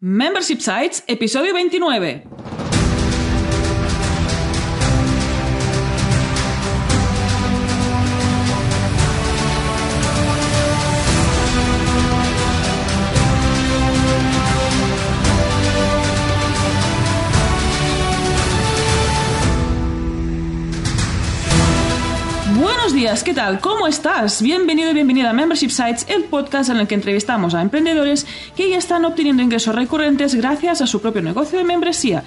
Membership Sites, episodio 29. ¿Qué tal? ¿Cómo estás? Bienvenido y bienvenida a Membership Sites, el podcast en el que entrevistamos a emprendedores que ya están obteniendo ingresos recurrentes gracias a su propio negocio de membresía.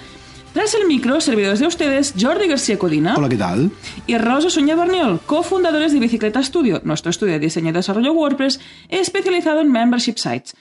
Tras el micro, servidores de ustedes, Jordi García Codina. Hola, ¿qué tal? Y Rosa Soña Barniol, cofundadores de Bicicleta Studio, nuestro estudio de diseño y desarrollo WordPress especializado en Membership Sites.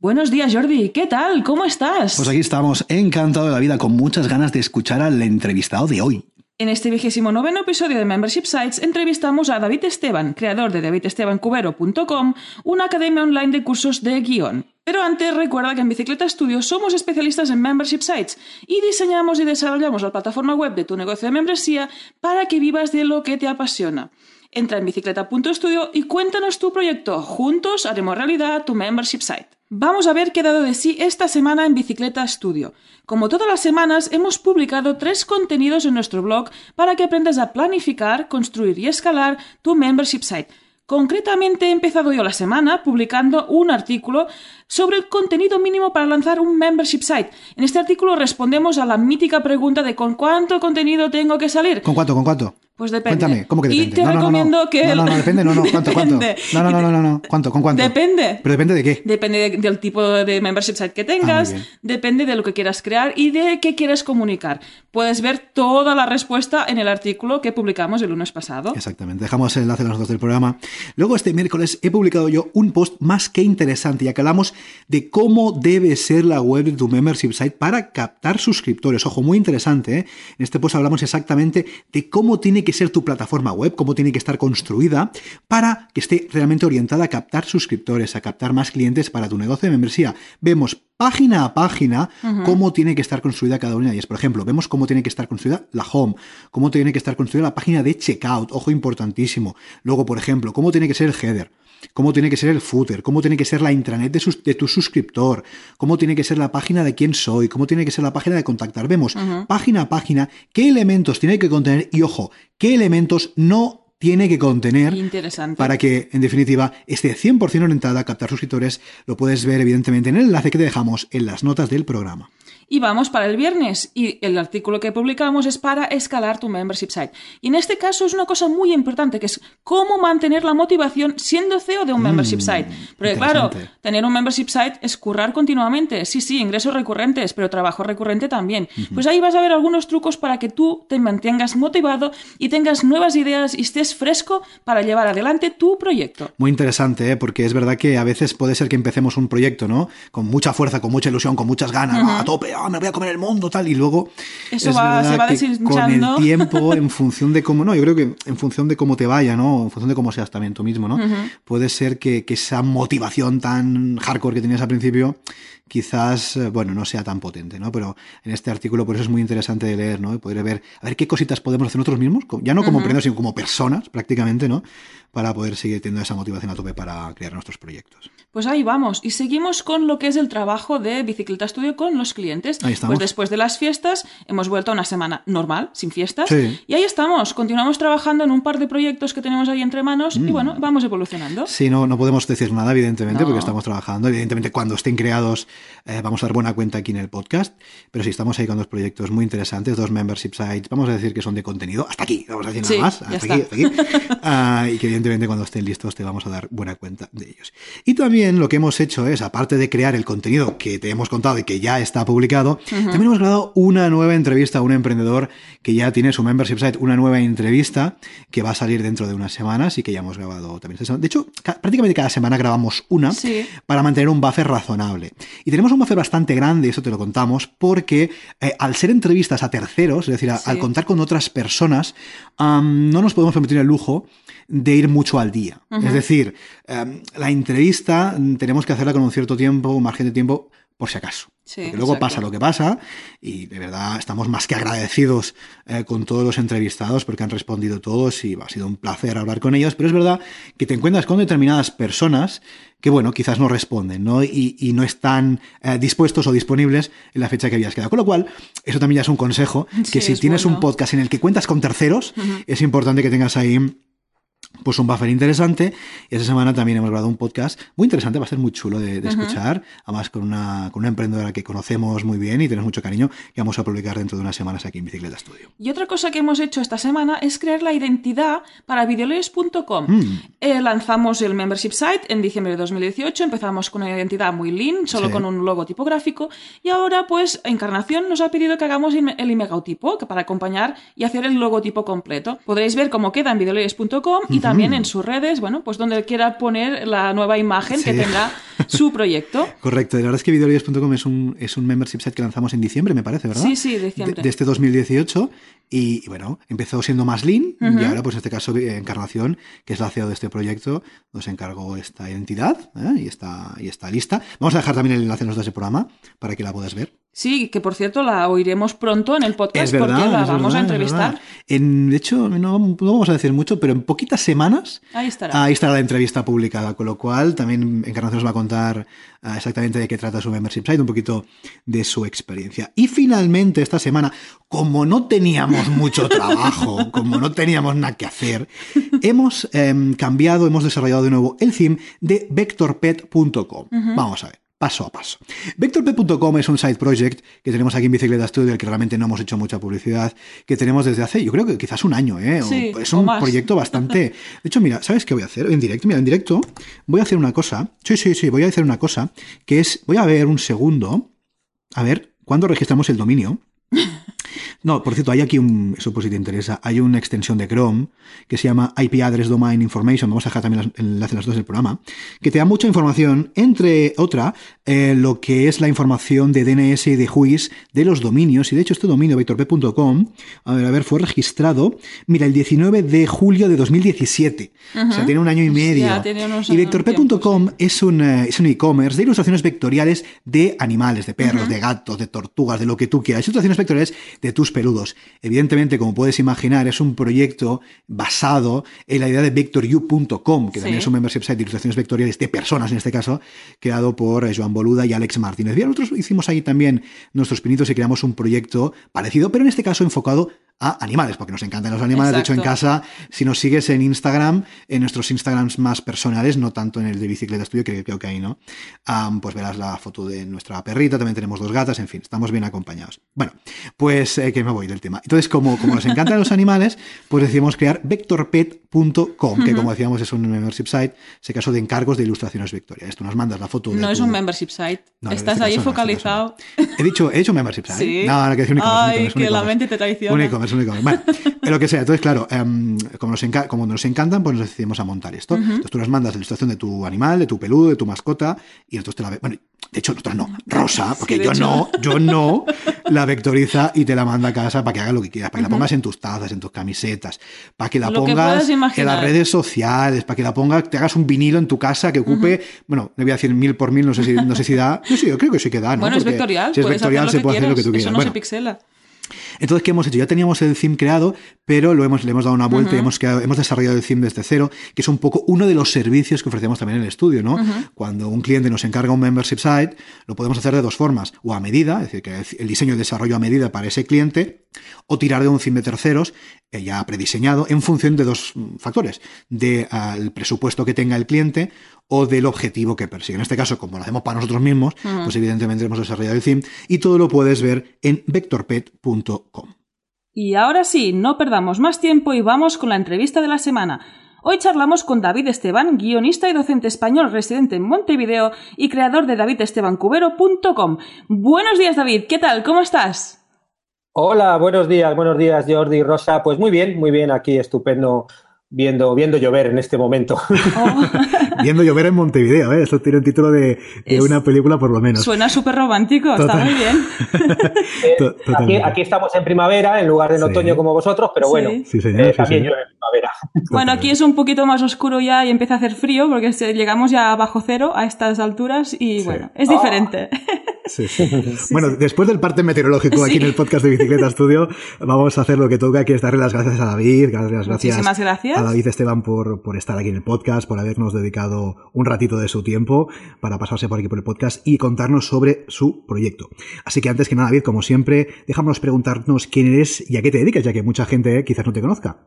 Buenos días, Jordi. ¿Qué tal? ¿Cómo estás? Pues aquí estamos, encantado de la vida, con muchas ganas de escuchar al entrevistado de hoy. En este vigésimo noveno episodio de Membership Sites entrevistamos a David Esteban, creador de davidestebancubero.com, una academia online de cursos de guion. Pero antes recuerda que en Bicicleta Studio somos especialistas en Membership Sites y diseñamos y desarrollamos la plataforma web de tu negocio de membresía para que vivas de lo que te apasiona. Entra en bicicleta.studio y cuéntanos tu proyecto. Juntos haremos realidad tu Membership Site. Vamos a ver qué ha dado de sí esta semana en Bicicleta Studio. Como todas las semanas, hemos publicado tres contenidos en nuestro blog para que aprendas a planificar, construir y escalar tu Membership Site. Concretamente he empezado yo la semana publicando un artículo sobre el contenido mínimo para lanzar un membership site. En este artículo respondemos a la mítica pregunta de ¿con cuánto contenido tengo que salir? ¿Con cuánto? ¿Con cuánto? Pues depende. Cuéntame, ¿cómo que depende? Y te no, no, recomiendo no, que... No, no, no, depende, no, no, ¿cuánto, cuánto? No, no, no, no, no, no, ¿cuánto, con cuánto? Depende. ¿Pero depende de qué? Depende de- del tipo de membership site que tengas, Ah, muy bien. depende de lo que quieras crear y de qué quieres comunicar. Puedes ver toda la respuesta en el artículo que publicamos el lunes pasado. Exactamente, dejamos el enlace en las notas del programa. Luego este miércoles he publicado yo un post más que interesante, ya que hablamos de cómo debe ser la web de tu membership site para captar suscriptores. Ojo, muy interesante. ¿eh? En este post hablamos exactamente de cómo tiene que ser tu plataforma web, cómo tiene que estar construida para que esté realmente orientada a captar suscriptores, a captar más clientes para tu negocio de membresía. Vemos página a página cómo tiene que estar construida cada una de ellas. Por ejemplo, vemos cómo tiene que estar construida la home, cómo tiene que estar construida la página de checkout, ojo importantísimo. Luego, por ejemplo, cómo tiene que ser el header, cómo tiene que ser el footer, cómo tiene que ser la intranet de, sus- de tu suscriptor, cómo tiene que ser la página de quién soy, cómo tiene que ser la página de contactar. Vemos página a página qué elementos tiene que contener y, ojo, qué elementos no tiene que contener para que, en definitiva, esté 100% orientada a captar suscriptores. Lo puedes ver, evidentemente, en el enlace que te dejamos en las notas del programa. Y vamos para el viernes. Y el artículo que publicamos es para escalar tu membership site. Y en este caso es una cosa muy importante, que es cómo mantener la motivación siendo CEO de un membership site. Porque claro, tener un membership site es currar continuamente. Sí, sí, ingresos recurrentes, pero trabajo recurrente también. Pues ahí vas a ver algunos trucos para que tú te mantengas motivado y tengas nuevas ideas y estés fresco para llevar adelante tu proyecto. Muy interesante, ¿eh? porque es verdad que a veces puede ser que empecemos un proyecto, ¿no? Con mucha fuerza, con mucha ilusión, con muchas ganas, a tope, ah, me voy a comer el mundo, tal, y luego Eso es va- verdad se va que con el tiempo, en función de cómo, no, yo creo que en función de cómo te vaya, ¿no? En función de cómo seas también tú mismo, ¿no? Puede ser que, que esa motivación tan hardcore que tenías al principio, quizás, eh, bueno, no sea tan potente, ¿no? Pero en este artículo, por eso es muy interesante de leer, ¿no? Y poder ver, a ver qué cositas podemos hacer nosotros mismos, ya no como emprendedores, sino como personas, prácticamente, ¿no? Para poder seguir teniendo esa motivación a tope para crear nuestros proyectos. Pues ahí vamos. Y seguimos con lo que es el trabajo de Bicicleta Studio con los clientes. Ahí estamos. Pues después de las fiestas hemos vuelto a una semana normal, sin fiestas. Sí. Y ahí estamos. Continuamos trabajando en un par de proyectos que tenemos ahí entre manos Mm. y bueno, vamos evolucionando. Sí, no, no podemos decir nada, evidentemente, No. porque estamos trabajando. Evidentemente, cuando estén creados, eh, vamos a dar buena cuenta aquí en el podcast. Pero sí, estamos ahí con dos proyectos muy interesantes, dos membership sites. Vamos a decir que son de contenido. Hasta aquí, vamos a decir nada Sí, más. Hasta aquí, hasta aquí. Ah, y que evidentemente cuando estén listos te vamos a dar buena cuenta de ellos. Y también lo que hemos hecho es, aparte de crear el contenido que te hemos contado y que ya está publicado, también hemos grabado una nueva entrevista a un emprendedor que ya tiene su membership site, una nueva entrevista que va a salir dentro de unas semanas y que ya hemos grabado también. De hecho, ca- prácticamente cada semana grabamos una Sí. para mantener un buffer razonable. Y tenemos un buffer bastante grande, eso te lo contamos, porque eh, al ser entrevistas a terceros, es decir, a- Sí. al contar con otras personas, no nos podemos permitir el lujo de ir mucho al día. Es decir, em, la entrevista tenemos que hacerla con un cierto tiempo, un margen de tiempo, por si acaso. Sí, Porque luego exacto. pasa lo que pasa y de verdad estamos más que agradecidos eh, con todos los entrevistados porque han respondido todos y ha sido un placer hablar con ellos, pero es verdad que te encuentras con determinadas personas que, bueno, quizás no responden ¿no? Y, y no están eh, dispuestos o disponibles en la fecha que habías quedado. Con lo cual, eso también ya es un consejo, que Sí, si es tienes un podcast en el que cuentas con terceros, es importante que tengas ahí pues un buffer interesante. Y esta semana también hemos grabado un podcast muy interesante, va a ser muy chulo de, de escuchar, además con una, con una emprendedora que conocemos muy bien y tenemos mucho cariño, que vamos a publicar dentro de unas semanas aquí en Bicicleta Studio. Y otra cosa que hemos hecho esta semana es crear la identidad para videolayers.com. Mm. Eh, lanzamos el membership site en diciembre de 2018, empezamos con una identidad muy lean, solo Sí. con un logo tipográfico, y ahora pues Encarnación nos ha pedido que hagamos el imegautipo que para acompañar y hacer el logotipo completo. Podréis ver cómo queda en videolayers.com y también en sus redes, bueno, pues donde quiera poner la nueva imagen que tenga su proyecto. Correcto, la verdad es que videolibros.com es un, es un membership site que lanzamos en diciembre, me parece, ¿verdad? Sí, sí, De, diciembre. de este 2018 y, y bueno, empezó siendo más lean y ahora pues en este caso eh, Encarnación, que es la CEO de este proyecto, nos encargó esta identidad ¿eh? y, está, y está lista. Vamos a dejar también el enlace en los dos del programa para que la puedas ver. Sí, que por cierto la oiremos pronto en el podcast verdad, porque la vamos verdad, a entrevistar. En, de hecho, no, no vamos a decir mucho, pero en poquitas semanas Ahí estará. ahí estará la entrevista publicada, con lo cual también Encarnación nos va a contar ah, exactamente de qué trata su membership site, un poquito de su experiencia. Y finalmente esta semana, como no teníamos mucho trabajo, como no teníamos nada que hacer, hemos em, cambiado, hemos desarrollado de nuevo el theme de vectorpet.com. Vamos a ver. Paso a paso. Vectorpet.com es un side project que tenemos aquí en Bicicleta Studio, del que realmente no hemos hecho mucha publicidad, que tenemos desde hace, yo creo que quizás un año, ¿eh? Sí, es un más. proyecto bastante. De hecho, mira, ¿sabes qué voy a hacer? En directo, mira, en directo voy a hacer una cosa. Sí, sí, sí, voy a hacer una cosa, que es, voy a ver un segundo, a ver, ¿cuándo registramos el dominio? No, por cierto, hay aquí un, eso por si te interesa, hay una extensión de Chrome que se llama IP Address Domain Information, vamos a dejar también el enlace en las dos del programa, que te da mucha información, entre otra, eh, lo que es la información de DNS y de WHOIS de los dominios, y de hecho este dominio, vectorp.com, a ver, a ver, fue registrado, mira, el 19 de julio de 2017, o sea, tiene un año y medio. Tiene unos y vectorp.com es un, eh, es un e-commerce de ilustraciones vectoriales de animales, de perros, de gatos, de tortugas, de lo que tú quieras. Ilustraciones vectoriales de tus peludos. Evidentemente, como puedes imaginar, es un proyecto basado en la idea de vectoru.com, que Sí. también es un membership site de ilustraciones vectoriales de personas, en este caso, creado por eh, Joan Boluda y Alex Martínez. Bien, nosotros hicimos ahí también nuestros pinitos y creamos un proyecto parecido, pero en este caso enfocado a animales, porque nos encantan los animales. De hecho, en casa, si nos sigues en Instagram, en nuestros Instagrams más personales, no tanto en el de Bicicleta Studio, que creo que ahí no, pues verás la foto de nuestra perrita, también tenemos dos gatas, en fin, estamos bien acompañados. Bueno, pues eh, que me voy del tema. Entonces, como, como nos encantan los animales, pues decidimos crear vectorpet.com, que como decíamos es un membership site, ese caso de encargos de ilustraciones vectoriales. Tú nos mandas la foto de No es un membership site. No, Estás este ahí no, este focalizado. He dicho, he hecho membership site. Sí. No, no, que decir un Ay, que la mente te traiciona. Un e-commerce, un e-commerce. Bueno, lo que sea. Entonces, claro, em, como, nos como nos encantan, pues nos decidimos a montar esto. Entonces tú nos mandas la ilustración de tu animal, de tu peludo, de tu mascota, y nosotros te la. Bueno, de hecho, nosotros no. Rosa, porque de yo hecho. no, yo no la vectoriza y te la manda a casa para que haga lo que quieras, para que la pongas en tus tazas, en tus camisetas, para que la Lo que pongas puedas en las redes sociales, para que la pongas, te hagas un vinilo en tu casa que ocupe, bueno, le voy a decir mil por mil, no sé si, no sé si da. Yo sí, yo creo que sí que da, ¿no? Bueno, es Porque vectorial. Si es vectorial, se que puede hacer lo que quieras. tú quieras. Eso no Bueno, se pixela. Entonces, ¿qué hemos hecho? Ya teníamos el theme creado, pero lo hemos, le hemos dado una vuelta y hemos, creado- hemos desarrollado el theme desde cero, que es un poco uno de los servicios que ofrecemos también en el estudio, ¿no? Cuando un cliente nos encarga un membership site, lo podemos hacer de dos formas, o a medida, es decir, que el diseño y desarrollo a medida para ese cliente, o tirar de un theme de terceros ya prediseñado en función de dos factores, del presupuesto que tenga el cliente o del objetivo que persigue. En este caso, como lo hacemos para nosotros mismos, pues evidentemente hemos desarrollado el theme y todo lo puedes ver en vectorpet.com. Y ahora sí, no perdamos más tiempo y vamos con la entrevista de la semana. Hoy charlamos con David Esteban, guionista y docente español residente en Montevideo y creador de davidestebancubero.com. Buenos días, David. ¿Qué tal? ¿Cómo estás? Hola, buenos días, buenos días, Jordi, Rosa. Pues muy bien, muy bien, aquí estupendo, viendo, viendo llover en este momento. Oh, Viendo llover en Montevideo, ¿eh? Esto tiene un título de, una película por lo menos. Suena súper romántico, está muy bien. Eh, aquí, estamos en primavera en lugar de en otoño como vosotros, pero bueno, sí, eh, también llueve en primavera. Bueno, aquí es un poquito más oscuro ya y empieza a hacer frío porque llegamos ya a bajo cero a estas alturas y bueno, es diferente. Sí, bueno, después del parte meteorológico aquí en el podcast de Bicicleta Studio, vamos a hacer lo que toca, que es darle las gracias a David, darle las gracias, gracias. a David Esteban por, por estar aquí en el podcast, por habernos dedicado un ratito de su tiempo para pasarse por aquí por el podcast y contarnos sobre su proyecto. Así que antes que nada, David, como siempre, déjanos preguntarnos quién eres y a qué te dedicas, ya que mucha gente quizás no te conozca.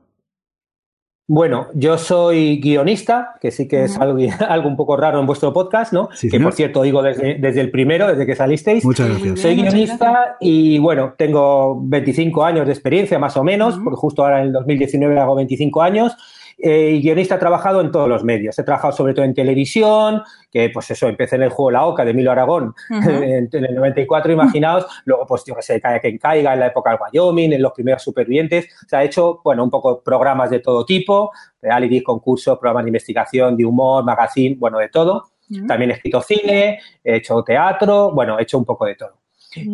Bueno, yo soy guionista, que sí que es algo, algo, un poco raro en vuestro podcast, ¿no? que por cierto digo desde, desde, el primero, desde que salisteis. Muchas gracias. Soy guionista y bueno, tengo 25 años de experiencia más o menos, porque justo ahora en el 2019 hago 25 años. Eh, y guionista he trabajado en todos los medios. He trabajado sobre todo en televisión, que pues eso, empecé en el juego La Oca de Milo Aragón en, el 94, imaginaos. Luego, pues yo que sé, Caiga quien caiga, en la época del Wyoming, en los primeros supervivientes. O sea, he hecho, bueno, un poco programas de todo tipo, reality, concursos, programas de investigación, de humor, magazine, bueno, de todo. También he escrito cine, he hecho teatro, bueno, he hecho un poco de todo.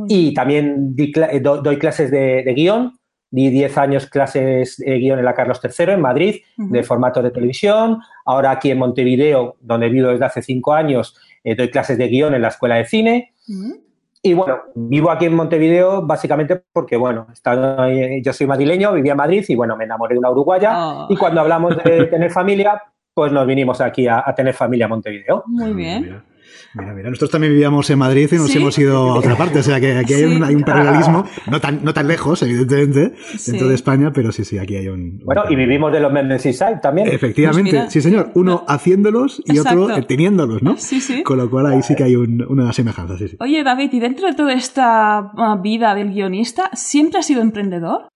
y también doy clases de, de guion, Di 10 años clases de guion en la Carlos III en Madrid, de formato de televisión. Ahora aquí en Montevideo, donde vivo desde hace 5 años, eh, doy clases de guion en la Escuela de Cine. Y bueno, vivo aquí en Montevideo básicamente porque, bueno, yo soy madrileño, vivía en Madrid y, bueno, me enamoré de una uruguaya. Ah. Y cuando hablamos de tener familia, pues nos vinimos aquí a, tener familia a Montevideo. Muy bien. Mira, mira, nosotros también vivíamos en Madrid y nos hemos ido a otra parte, o sea que aquí hay, un, hay un, paralelismo, no tan, no tan lejos, evidentemente, dentro de España, pero sí, sí, aquí hay un... Bueno, y vivimos de los Membership Side también. Efectivamente, pues sí señor, uno haciéndolos y otro teniéndolos, ¿no? Sí, sí. Con lo cual ahí sí que hay un, una semejanza, sí, sí. Oye, David, ¿y dentro de toda esta ah, vida del guionista, siempre has sido emprendedor?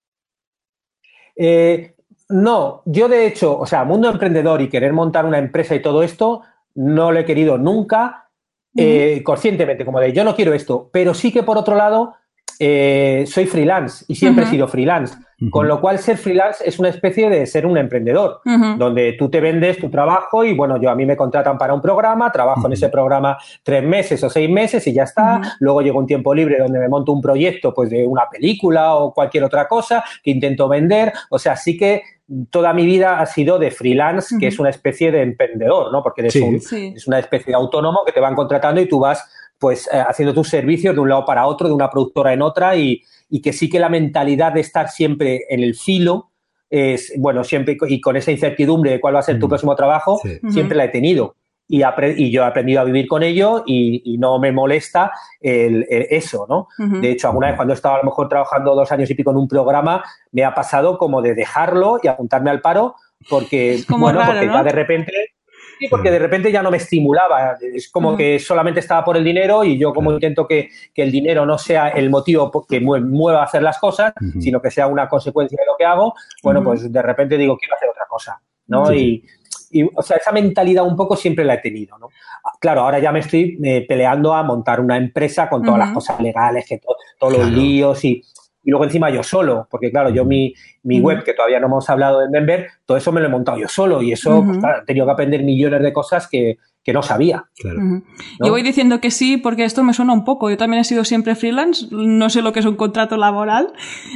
Eh, no, yo de hecho, o sea, mundo emprendedor y querer montar una empresa y todo esto, no lo he querido nunca eh, conscientemente, como de yo no quiero esto, pero sí que por otro lado eh, soy freelance y siempre he sido freelance, con lo cual ser freelance es una especie de ser un emprendedor, donde tú te vendes tu trabajo y bueno, yo a mí me contratan para un programa, trabajo en ese programa tres meses o seis meses y ya está, luego llego un tiempo libre donde me monto un proyecto pues de una película o cualquier otra cosa que intento vender, o sea, sí que toda mi vida ha sido de freelance, que es una especie de emprendedor, ¿no? Porque es una especie de autónomo que te van contratando y tú vas pues eh, haciendo tus servicios de un lado para otro, de una productora en otra y, que sí que la mentalidad de estar siempre en el filo es, bueno, siempre y con esa incertidumbre de cuál va a ser tu próximo trabajo, siempre la he tenido. Y, y, yo he aprendido a vivir con ello y, no me molesta el, eso, ¿no? De hecho, alguna vez cuando estaba a lo mejor trabajando dos años y pico en un programa, me ha pasado como de dejarlo y apuntarme al paro porque, bueno, porque ya de repente... Sí, porque de repente ya no me estimulaba. Es como que solamente estaba por el dinero y yo como intento que, que, el dinero no sea el motivo que mueva a hacer las cosas, sino que sea una consecuencia de lo que hago, bueno, pues de repente digo, quiero hacer otra cosa, ¿no? Y, y, o sea, esa mentalidad un poco siempre la he tenido, ¿no? Claro, ahora ya me estoy eh, peleando a montar una empresa con todas las cosas legales, que todos los líos y, y luego encima yo solo, porque claro, yo mi, mi web, que todavía no hemos hablado de Denver, todo eso me lo he montado yo solo y eso, pues claro, he tenido que aprender millones de cosas que, que no sabía. Yo voy diciendo que sí porque esto me suena un poco. Yo también he sido siempre freelance, no sé lo que es un contrato laboral.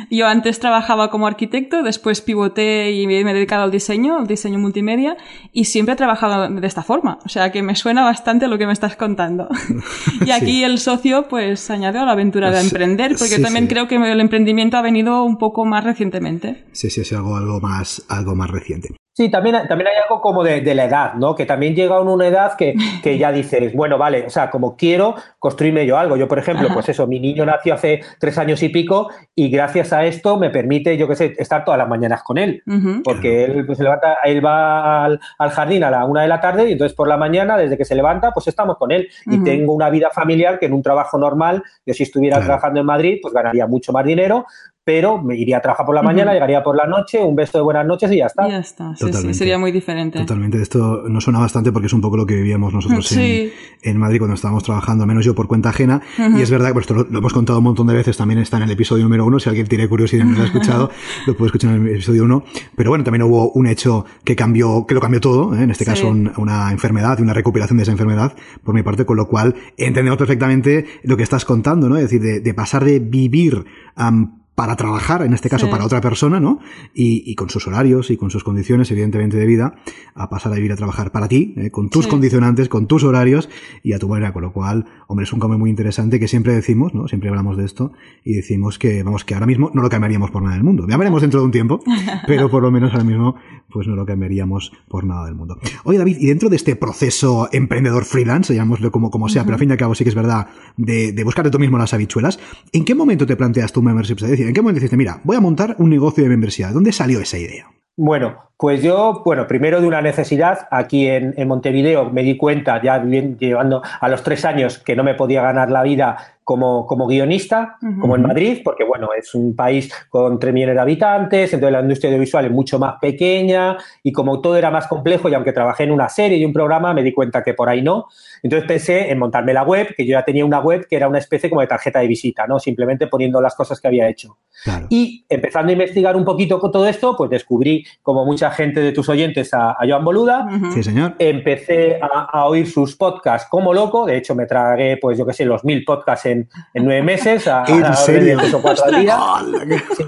Yo antes trabajaba como arquitecto, después pivoté y me he dedicado al diseño, al diseño multimedia, y siempre he trabajado de esta forma. O sea que me suena bastante lo que me estás contando. y aquí el socio pues añadió a la aventura de emprender, porque también creo que el emprendimiento ha venido un poco más recientemente. Sí, sí, es algo, algo, más, algo más reciente. Sí, también, también hay algo como de, la edad, ¿no? Que también llega a una edad que, que, ya dices, bueno, vale, o sea, como quiero construirme yo algo. Yo, por ejemplo, pues eso, mi niño nació hace tres años y pico y gracias a esto me permite, yo qué sé, estar todas las mañanas con él. Porque él pues, se levanta, él va al, jardín a la una de la tarde y entonces por la mañana, desde que se levanta, pues estamos con él. Y tengo una vida familiar que en un trabajo normal, yo si estuviera trabajando en Madrid, pues ganaría mucho más dinero, pero me iría a trabajar por la mañana, llegaría por la noche, un beso de buenas noches y ya está. Ya está, sí, sí, sería muy diferente. Totalmente, esto nos suena bastante porque es un poco lo que vivíamos nosotros en, Madrid cuando estábamos trabajando, menos yo por cuenta ajena, y es verdad que pues, esto lo, hemos contado un montón de veces, también está en el episodio número uno, si alguien tiene curiosidad y no lo ha escuchado, lo puede escuchar en el episodio uno, pero bueno, también hubo un hecho que cambió, que lo cambió todo, ¿eh? en este caso una enfermedad y una recuperación de esa enfermedad, por mi parte, con lo cual entendemos perfectamente lo que estás contando, ¿no? Es decir, de, pasar de vivir para trabajar, en este caso para otra persona, ¿no? Y, con sus horarios y con sus condiciones, evidentemente, de vida, a pasar a vivir a trabajar para ti, ¿eh? con tus condicionantes, con tus horarios y a tu manera. Con lo cual, hombre, es un cambio muy interesante que siempre decimos, ¿no? Siempre hablamos de esto y decimos que, vamos, que ahora mismo no lo cambiaríamos por nada del mundo. Ya veremos dentro de un tiempo, pero por lo menos ahora mismo, pues no lo cambiaríamos por nada del mundo. Oye, David, y dentro de este proceso emprendedor freelance, llamémoslo como, como sea, pero al fin y al cabo sí que es verdad, de, de buscar de tú mismo las habichuelas, ¿en qué momento te planteas tu membership? Es decir, ¿en qué momento dijiste, mira, voy a montar un negocio de membresía? ¿Dónde salió esa idea? Bueno, pues yo, bueno, primero de una necesidad, aquí en, Montevideo me di cuenta, ya llevando a los tres años, que no me podía ganar la vida como, como guionista, como en Madrid, porque bueno, es un país con 3 millones de habitantes, entonces la industria audiovisual es mucho más pequeña y como todo era más complejo y aunque trabajé en una serie y un programa, me di cuenta que por ahí no. Entonces pensé en montarme la web, que yo ya tenía una web que era una especie como de tarjeta de visita, ¿no? Simplemente poniendo las cosas que había hecho. Y empezando a investigar un poquito con todo esto, pues descubrí, como mucha gente de tus oyentes, a, Joan Boluda. Sí, señor. Empecé a, oír sus podcasts como loco. De hecho, me tragué, pues yo qué sé, los mil podcasts en, nueve meses. A, ¿En serio? o cuatro días.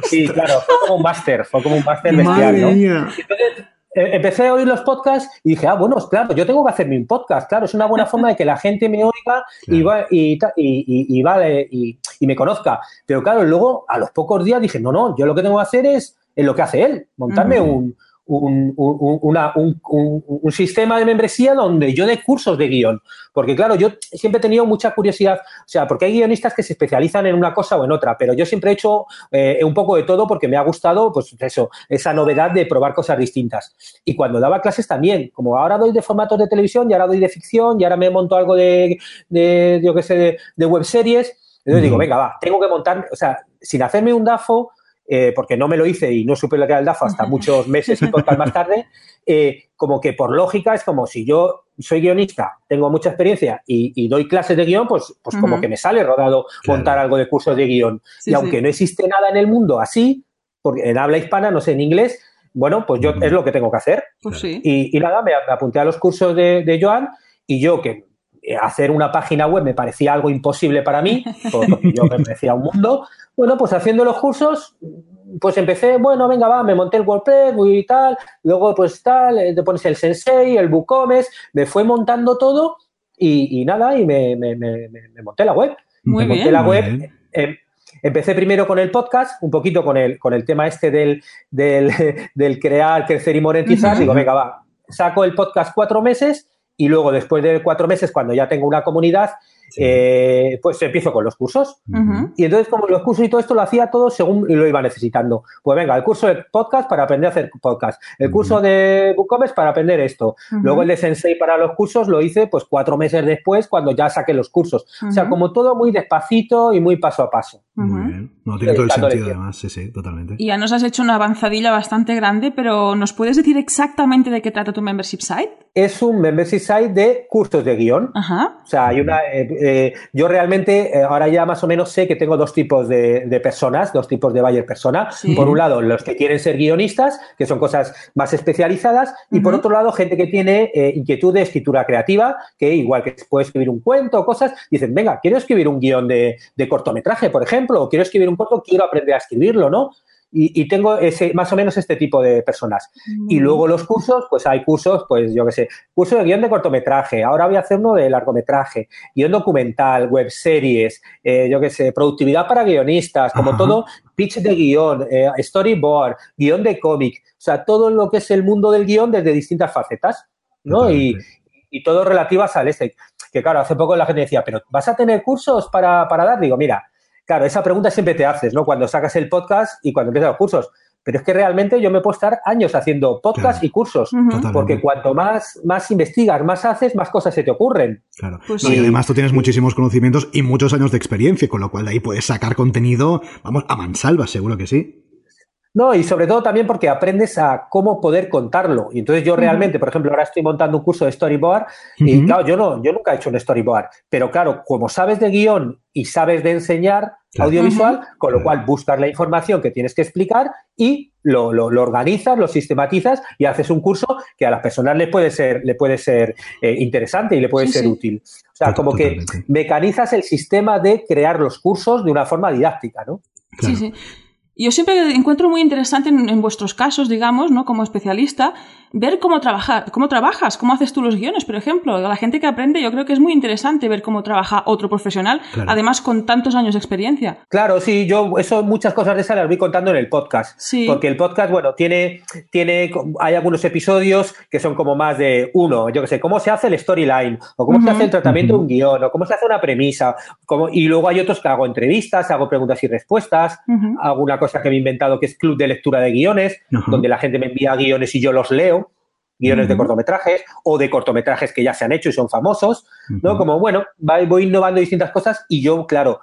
Sí, claro, fue como un máster, fue como un máster bestial, ¿no? Entonces, e, empecé a oír los podcasts y dije, ah, bueno, claro, yo tengo que hacerme un podcast, claro, es una buena forma de que la gente me oiga y, va, y, y, vale, y, me conozca. Pero claro, luego a los pocos días dije, no, no, yo lo que tengo que hacer es, lo que hace él, montarme un, un, un, sistema de membresía donde yo dé cursos de guion. Porque, claro, yo siempre he tenido mucha curiosidad, o sea, porque hay guionistas que se especializan en una cosa o en otra, pero yo siempre he hecho eh, un poco de todo porque me ha gustado, pues eso, esa novedad de probar cosas distintas. Y cuando daba clases también, como ahora doy de formatos de televisión y ahora doy de ficción y ahora me monto algo de, de yo qué sé, de, de web series, entonces digo, venga, va, tengo que montar, o sea, sin hacerme un DAFO, eh, porque no me lo hice y no supe lo que era el DAFO hasta muchos meses y podcast más tarde, eh, como que por lógica es como si yo soy guionista, tengo mucha experiencia y, doy clases de guion, pues, pues como que me sale rodado montar algo de cursos de guion. y aunque no existe nada en el mundo así, porque en habla hispana, no sé, en inglés, bueno, pues yo es lo que tengo que hacer. Pues y, nada, me, apunté a los cursos de, de Joan y yo que hacer una página web me parecía algo imposible para mí, porque yo me parecía un mundo. Bueno, pues haciendo los cursos, pues empecé, bueno, venga, va, me monté el WordPress y tal, luego pues tal, eh, te pones el Sensei, el WooCommerce, me fue montando todo y, nada, y me, monté la web. Muy me monté la web. Em, empecé primero con el podcast, un poquito con el, con el tema este del, del, crear, crecer y monetizar. Digo, venga, va, saco el podcast cuatro meses y luego después de cuatro meses, cuando ya tengo una comunidad, eh, pues empiezo con los cursos. Y entonces, como los cursos y todo esto lo hacía todo según lo iba necesitando. Pues venga, el curso de podcast para aprender a hacer podcast, el curso de WooCommerce para aprender esto. Luego el de Sensei para los cursos lo hice pues cuatro meses después cuando ya saqué los cursos. O sea, como todo muy despacito y muy paso a paso. Muy bien. No, tiene todo el sentido además, sí, sí, totalmente. Y ya nos has hecho una avanzadilla bastante grande, pero ¿nos puedes decir exactamente de qué trata tu membership site? Es un membership site de cursos de guion. Ajá. O sea, hay una... Eh, eh, yo realmente eh, ahora ya más o menos sé que tengo dos tipos de, personas, dos tipos de buyer persona. Por un lado, los que quieren ser guionistas, que son cosas más especializadas, y por otro lado, gente que tiene inquietud de escritura creativa, que igual que puede escribir un cuento o cosas, dicen, venga, quiero escribir un guion de, de cortometraje, por ejemplo, o quiero escribir un corto, quiero aprender a escribirlo, ¿no? Y, tengo ese, más o menos este tipo de personas. Y luego los cursos, pues hay cursos, pues yo qué sé, curso de guion de cortometraje, ahora voy a hacer uno de largometraje, guion documental, web series, eh, yo qué sé, productividad para guionistas, como todo, pitch de guion, eh, storyboard, guion de cómic, o sea, todo lo que es el mundo del guion desde distintas facetas, ¿no? Y, y, todo relativas al este. Que claro, hace poco la gente decía, pero ¿vas a tener cursos para, para dar? Digo, mira, Claro, esa pregunta siempre te haces, ¿no? Cuando sacas el podcast y cuando empiezas los cursos. pero es que realmente yo me puedo estar años haciendo podcast y cursos, porque cuanto más, más investigas, más haces, más cosas se te ocurren. Claro. Pues y además tú tienes muchísimos conocimientos y muchos años de experiencia, con lo cual de ahí puedes sacar contenido, vamos, a mansalva, seguro que sí. No, y sobre todo también porque aprendes a cómo poder contarlo. Y entonces yo realmente, por ejemplo, ahora estoy montando un curso de storyboard y claro, yo no, yo nunca he hecho un storyboard, pero claro, como sabes de guion y sabes de enseñar audiovisual, con lo cual buscas la información que tienes que explicar y lo, lo, organizas, lo sistematizas y haces un curso que a las personas le puede ser, le puede ser eh, interesante y le puede ser útil. O sea, como que mecanizas el sistema de crear los cursos de una forma didáctica, ¿no? Sí, sí. Yo siempre encuentro muy interesante en, vuestros casos, digamos, ¿no? Como especialista, ver cómo, trabajar, cómo trabajas, cómo haces tú los guiones, por ejemplo. La gente que aprende, yo creo que es muy interesante ver cómo trabaja otro profesional, además con tantos años de experiencia. Claro, sí, yo eso muchas cosas de esas las voy contando en el podcast. Sí. Porque el podcast, bueno, tiene, tiene, hay algunos episodios que son como más de uno, yo qué sé, cómo se hace el storyline, o cómo se hace el tratamiento de un guion, o cómo se hace una premisa, y luego hay otros que hago entrevistas, hago preguntas y respuestas, alguna cosa que me he inventado que es club de lectura de guiones, donde la gente me envía guiones y yo los leo guiones de cortometrajes o de cortometrajes que ya se han hecho y son famosos, ¿no? Como, bueno, voy innovando distintas cosas y yo, claro,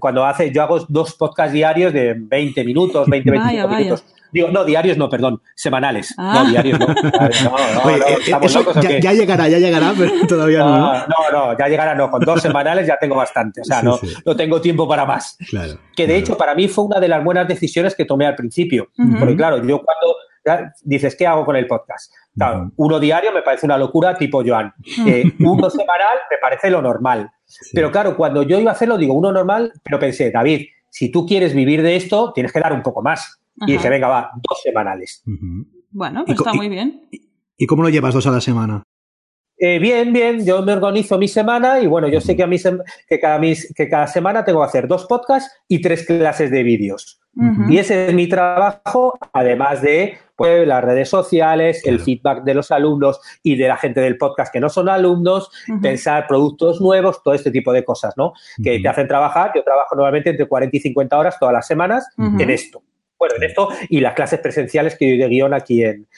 cuando hace, yo hago dos podcasts diarios de 20 minutos, 20, 25 minutos. Digo, no, diarios no, perdón, semanales. No, ah. diarios no. ya, llegará, ya llegará, pero todavía no, no. No, ya llegará, no. Con dos semanales ya tengo bastante. O sea, no, no tengo tiempo para más. Claro, que de hecho, para mí fue una de las buenas decisiones que tomé al principio. Porque, claro, yo cuando dices, ¿qué hago con el podcast? Claro, uno diario me parece una locura tipo Joan. Eh, uno semanal me parece lo normal. Pero claro, cuando yo iba a hacerlo, digo uno normal, pero pensé, David, si tú quieres vivir de esto, tienes que dar un poco más. Y dije, venga, va, dos semanales. Bueno, pues está muy bien. ¿Y cómo lo llevas dos a la semana? Eh, bien, bien, yo me organizo mi semana y bueno, yo sé que, a mí que, cada que cada semana tengo que hacer dos podcasts y tres clases de vídeos. Y ese es mi trabajo, además de pues, las redes sociales, el feedback de los alumnos y de la gente del podcast que no son alumnos, pensar productos nuevos, todo este tipo de cosas, ¿no? Que te hacen trabajar. Yo trabajo normalmente entre 40 y 50 horas todas las semanas en esto. Bueno, en esto y las clases presenciales que doy de guion aquí en,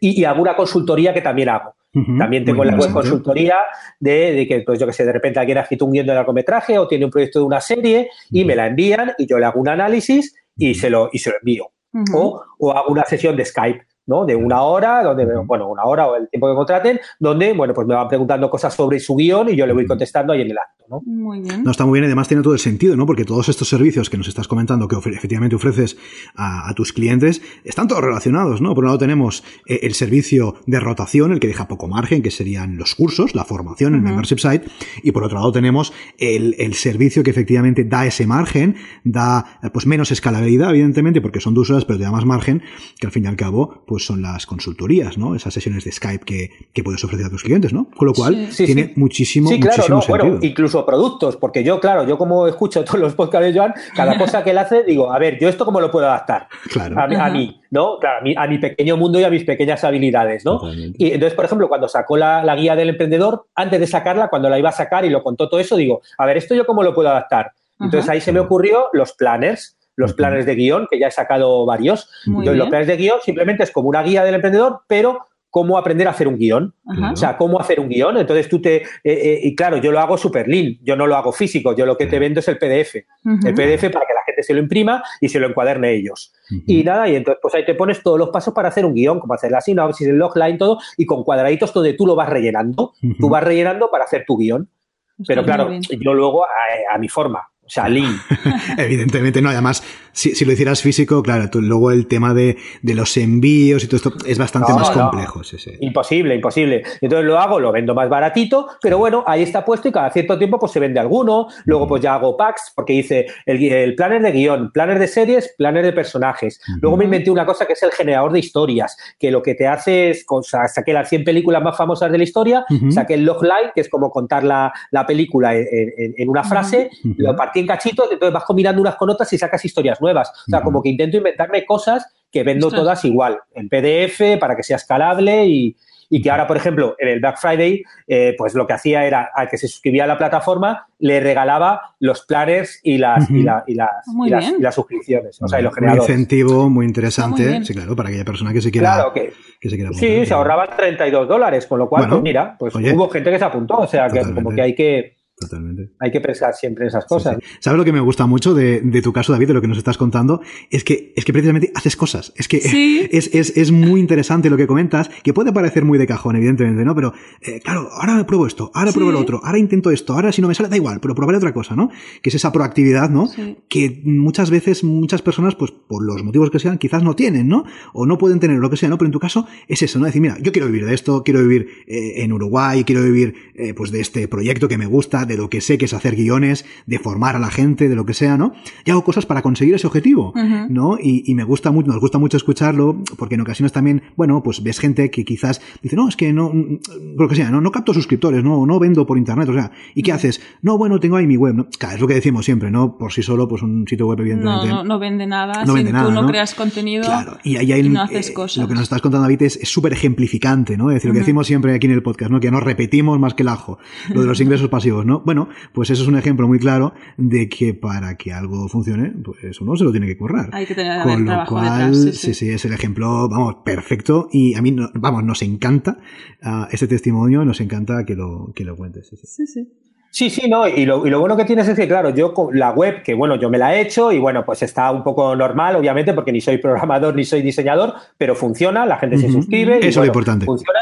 y, alguna consultoría que también hago. También tengo la web consultoría de, que, pues yo que sé, de repente alguien ha escrito un guion de largometraje o tiene un proyecto de una serie y me la envían y yo le hago un análisis y se lo, y se lo envío. o, o hago una sesión de Skype ¿no? De una hora, donde, bueno, una hora o el tiempo que contraten, donde, bueno, pues me van preguntando cosas sobre su guion y yo le voy contestando ahí en el acto, ¿no? Muy bien. No, está muy bien, además tiene todo el sentido, ¿no? Porque todos estos servicios que nos estás comentando que efectivamente ofreces a, tus clientes están todos relacionados, ¿no? Por un lado tenemos eh, el servicio de rotación, el que deja poco margen, que serían los cursos, la formación, el membership site, y por otro lado tenemos el, el servicio que efectivamente da ese margen, da pues menos escalabilidad, evidentemente, porque son dos horas, pero te da más margen, que al fin y al cabo, pues son las consultorías, ¿no? Esas sesiones de Skype que, puedes ofrecer a tus clientes, ¿no? Con lo cual tiene muchísimo, sí, claro, no, Bueno, incluso productos, porque yo, claro, yo como escucho todos los podcasts de Joan, cada cosa que él hace, digo, a ver, yo esto cómo lo puedo adaptar claro. a, mí, ¿no? Claro, a, mi, pequeño mundo y a mis pequeñas habilidades, ¿no? Y entonces, por ejemplo, cuando sacó la, la guía del emprendedor, antes de sacarla, cuando la iba a sacar y lo contó todo eso, digo, a ver, esto yo cómo lo puedo adaptar. Entonces ahí se me ocurrió los planners los planes de guion, que ya he sacado varios. los planes de guion simplemente es como una guía del emprendedor, pero cómo aprender a hacer un guion. O sea, cómo hacer un guion. Entonces tú te... Eh, eh, y claro, yo lo hago super lean, yo no lo hago físico, yo lo que te vendo es el PDF. El PDF para que la gente se lo imprima y se lo encuaderne ellos. Y nada, y entonces pues ahí te pones todos los pasos para hacer un guion, como hacer la sinopsis, el logline, todo, y con cuadraditos donde tú lo vas rellenando. Tú vas rellenando para hacer tu guion. Pero claro, yo luego a mi forma. Sea, lean. Evidentemente, no. Además, si, lo hicieras físico, claro, luego el tema de, los envíos y todo esto es bastante más complejo. Imposible, imposible. Entonces lo hago, lo vendo más baratito, pero bueno, ahí está puesto y cada cierto tiempo pues se vende alguno. Luego pues ya hago packs porque hice el, el planner de guion, planner de series, planner de personajes. Luego me inventé una cosa que es el generador de historias, que lo que te hace es, o sea, saqué las 100 películas más famosas de la historia, saqué el logline, que es como contar la, película en, una frase, lo partí en cachitos, entonces vas combinando unas con otras y sacas historias nuevas. O sea, como que intento inventarme cosas que vendo todas igual, en PDF, para que sea escalable y, y que ahora, por ejemplo, en el Black Friday, eh, pues lo que hacía era al que se suscribía a la plataforma, le regalaba los planners y las, y, las, y, las, suscripciones, o sea, y los generadores. Un incentivo muy interesante, sí, claro, para aquella persona que se quiera. Claro, que, se quiera Sí, se ahorraban 32 dólares, con lo cual, pues mira, pues hubo gente que se apuntó, o sea, que como que hay que Totalmente. Hay que pensar siempre en esas cosas. ¿Sabes lo que me gusta mucho de, tu caso, David, de lo que nos estás contando? Es que, es que precisamente haces cosas. Es que es, es, es, muy interesante lo que comentas, que puede parecer muy de cajón, evidentemente, ¿no? Pero, eh, claro, ahora pruebo esto, ahora pruebo lo otro, ahora intento esto, ahora si no me sale, da igual, pero probaré otra cosa, ¿no? Que es esa proactividad, ¿no? Que muchas veces, muchas personas, pues por los motivos que sean, quizás no tienen, ¿no? O no pueden tener lo que sea, ¿no? Pero en tu caso es eso, ¿no? Decir, mira, yo quiero vivir de esto, quiero vivir eh, en Uruguay, quiero vivir, eh, pues de este proyecto que me gusta, de lo que sé que es hacer guiones, de formar a la gente, de lo que sea, ¿no? Y hago cosas para conseguir ese objetivo, ¿no? Y, me gusta mucho, nos gusta mucho escucharlo, porque en ocasiones también, bueno, pues ves gente que quizás dice, no, es que no, lo que sea, no, no capto suscriptores, no, no vendo por internet, o sea, ¿y qué haces? No, bueno, tengo ahí mi web, ¿no? Claro, es lo que decimos siempre, ¿no? Por sí solo, pues un sitio web, evidentemente. No, no, vende nada, no si tú no, creas contenido claro. y, ahí hay, no haces cosas. Lo que nos estás contando, David, es súper ejemplificante, ¿no? Es decir, lo que decimos siempre aquí en el podcast, ¿no? Que ya nos repetimos más que el ajo, lo de los ingresos pasivos, ¿no? Bueno, pues eso es un ejemplo muy claro de que para que algo funcione, pues uno se lo tiene que currar. Hay que tener Con lo cual, sí sí. es el ejemplo, vamos, perfecto. Y a mí, vamos, nos encanta uh, este testimonio, nos encanta que lo, que lo cuentes. Sí, sí. Sí, sí, no, y lo, y lo, bueno que tienes es que, claro, yo con la web, que bueno, yo me la he hecho y bueno, pues está un poco normal, obviamente, porque ni soy programador ni soy diseñador, pero funciona, la gente se suscribe. Eso es lo importante. Funciona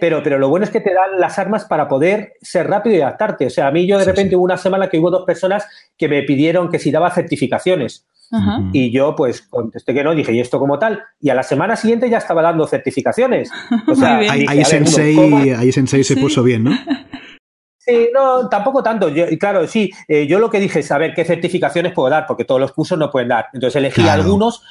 pero, pero lo bueno es que te dan las armas para poder ser rápido y adaptarte. O sea, a mí yo de repente hubo una semana que hubo dos personas que me pidieron que si daba certificaciones. Y yo pues contesté que no, dije, ¿y esto como tal? Y a la semana siguiente ya estaba dando certificaciones. O sea, ahí, Sensei, ahí Sensei se puso bien, ¿no? Sí, no, tampoco tanto. Yo, claro, sí, eh, yo lo que dije es, a ver, ¿qué certificaciones puedo dar? Porque todos los cursos no pueden dar. Entonces elegí algunos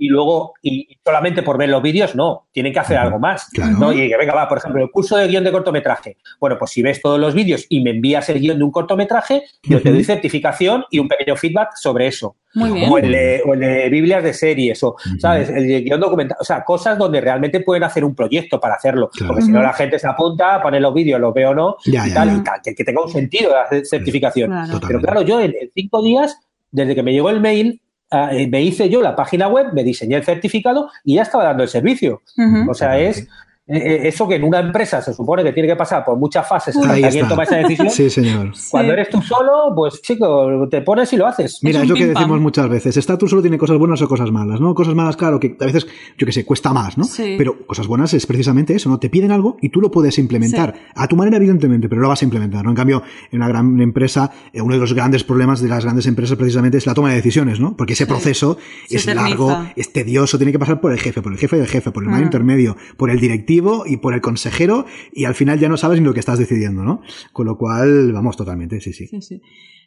y, luego, y solamente por ver los vídeos, no, tienen que hacer algo más. ¿no? Y que venga, va, por ejemplo, el curso de guion de cortometraje. Bueno, pues si ves todos los vídeos y me envías el guion de un cortometraje, yo te doy certificación y un pequeño feedback sobre eso. O el, de, Biblias de series, o, ¿sabes? El guion documental, o sea, cosas donde realmente pueden hacer un proyecto para hacerlo. Porque si no, la gente se apunta, pone los vídeos, los veo o no, y tal, y tal, que, tenga un sentido la certificación. Pero claro, yo en, cinco días, desde que me llegó el mail, ah, eh, me hice yo la página web, me diseñé el certificado y ya estaba dando el servicio. O sea, es eso que en una empresa se supone que tiene que pasar por muchas fases hasta que alguien toma esa decisión. Sí, señor. Cuando eres tú solo, pues chico, te pones y lo haces. Mira, es, lo que decimos muchas veces. Estar tú solo tiene cosas buenas o cosas malas, ¿no? Cosas malas, claro, que a veces, yo que sé, cuesta más, ¿no? Pero cosas buenas es precisamente eso, ¿no? Te piden algo y tú lo puedes implementar. A tu manera, evidentemente, pero lo vas a implementar, ¿no? En cambio, en una gran empresa, eh, uno de los grandes problemas de las grandes empresas precisamente es la toma de decisiones, ¿no? Porque ese proceso es largo, es tedioso, tiene que pasar por el jefe, por el jefe del jefe, por el mm. intermedio, por el directivo y por el consejero y al final ya no sabes ni lo que estás decidiendo, ¿no? Con lo cual, vamos totalmente, sí, sí.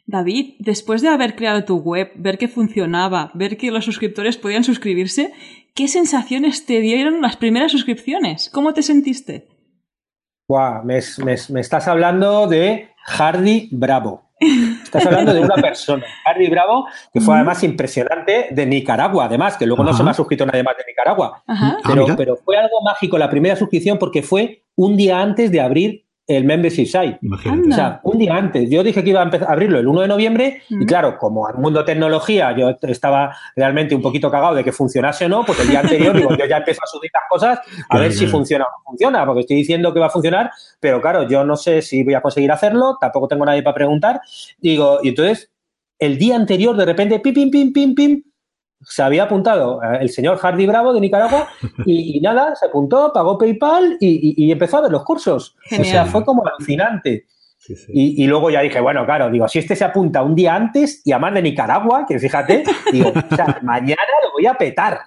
David, después de haber creado tu web, ver que funcionaba, ver que los suscriptores podían suscribirse, ¿qué sensaciones te dieron las primeras suscripciones? ¿Cómo te sentiste? Guau, me, estás hablando de Hardy Bravo. Estás hablando de una persona, Hardy Bravo, que fue además impresionante de Nicaragua, además, que luego no se me ha suscrito nadie más de Nicaragua. Pero, ah, pero, fue algo mágico la primera suscripción porque fue un día antes de abrir el membership site. O sea, un día antes. Yo dije que iba a empezar a abrirlo el 1 de noviembre y claro, como al mundo tecnología yo estaba realmente un poquito cagado de que funcionase o no, pues el día anterior digo, yo ya empiezo a subir las cosas a ver si funciona o no funciona, porque estoy diciendo que va a funcionar, pero claro, yo no sé si voy a conseguir hacerlo, tampoco tengo nadie para preguntar. Digo, y entonces el día anterior de repente, pim, pim, pim, pim, pim, se había apuntado el señor Hardy Bravo de Nicaragua y, nada, se apuntó, pagó PayPal y, empezó a ver los cursos. O sea, fue como alucinante. Y, luego ya dije, bueno, claro, digo, si este se apunta un día antes y además de Nicaragua, que fíjate, digo, o sea, mañana lo voy a petar.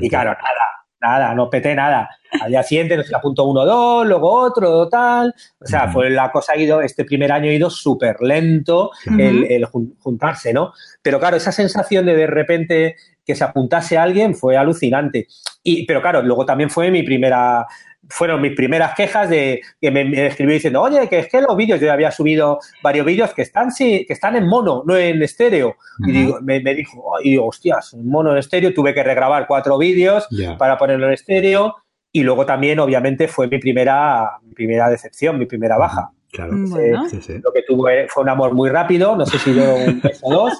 Y claro, nada, nada, no peté nada. Al día siguiente nos apuntó uno, dos, luego otro, tal. O sea, fue la cosa ha ido, este primer año ha ido súper lento el, juntarse, ¿no? Pero claro, esa sensación de de repente que se apuntase a alguien fue alucinante. Y, pero claro, luego también fue mi primera, fueron mis primeras quejas de que me, escribió diciendo, oye, que es que los vídeos, yo había subido varios vídeos que están, sí, que están en mono, no en estéreo. Y digo, me, dijo, y digo, hostias, en mono en estéreo, tuve que regrabar cuatro vídeos para ponerlo en estéreo. Y luego también, obviamente, fue mi primera, mi primera decepción, mi primera baja. Claro. Bueno. Sí, sí. Lo que tuve fue un amor muy rápido, no sé si duró un mes o dos.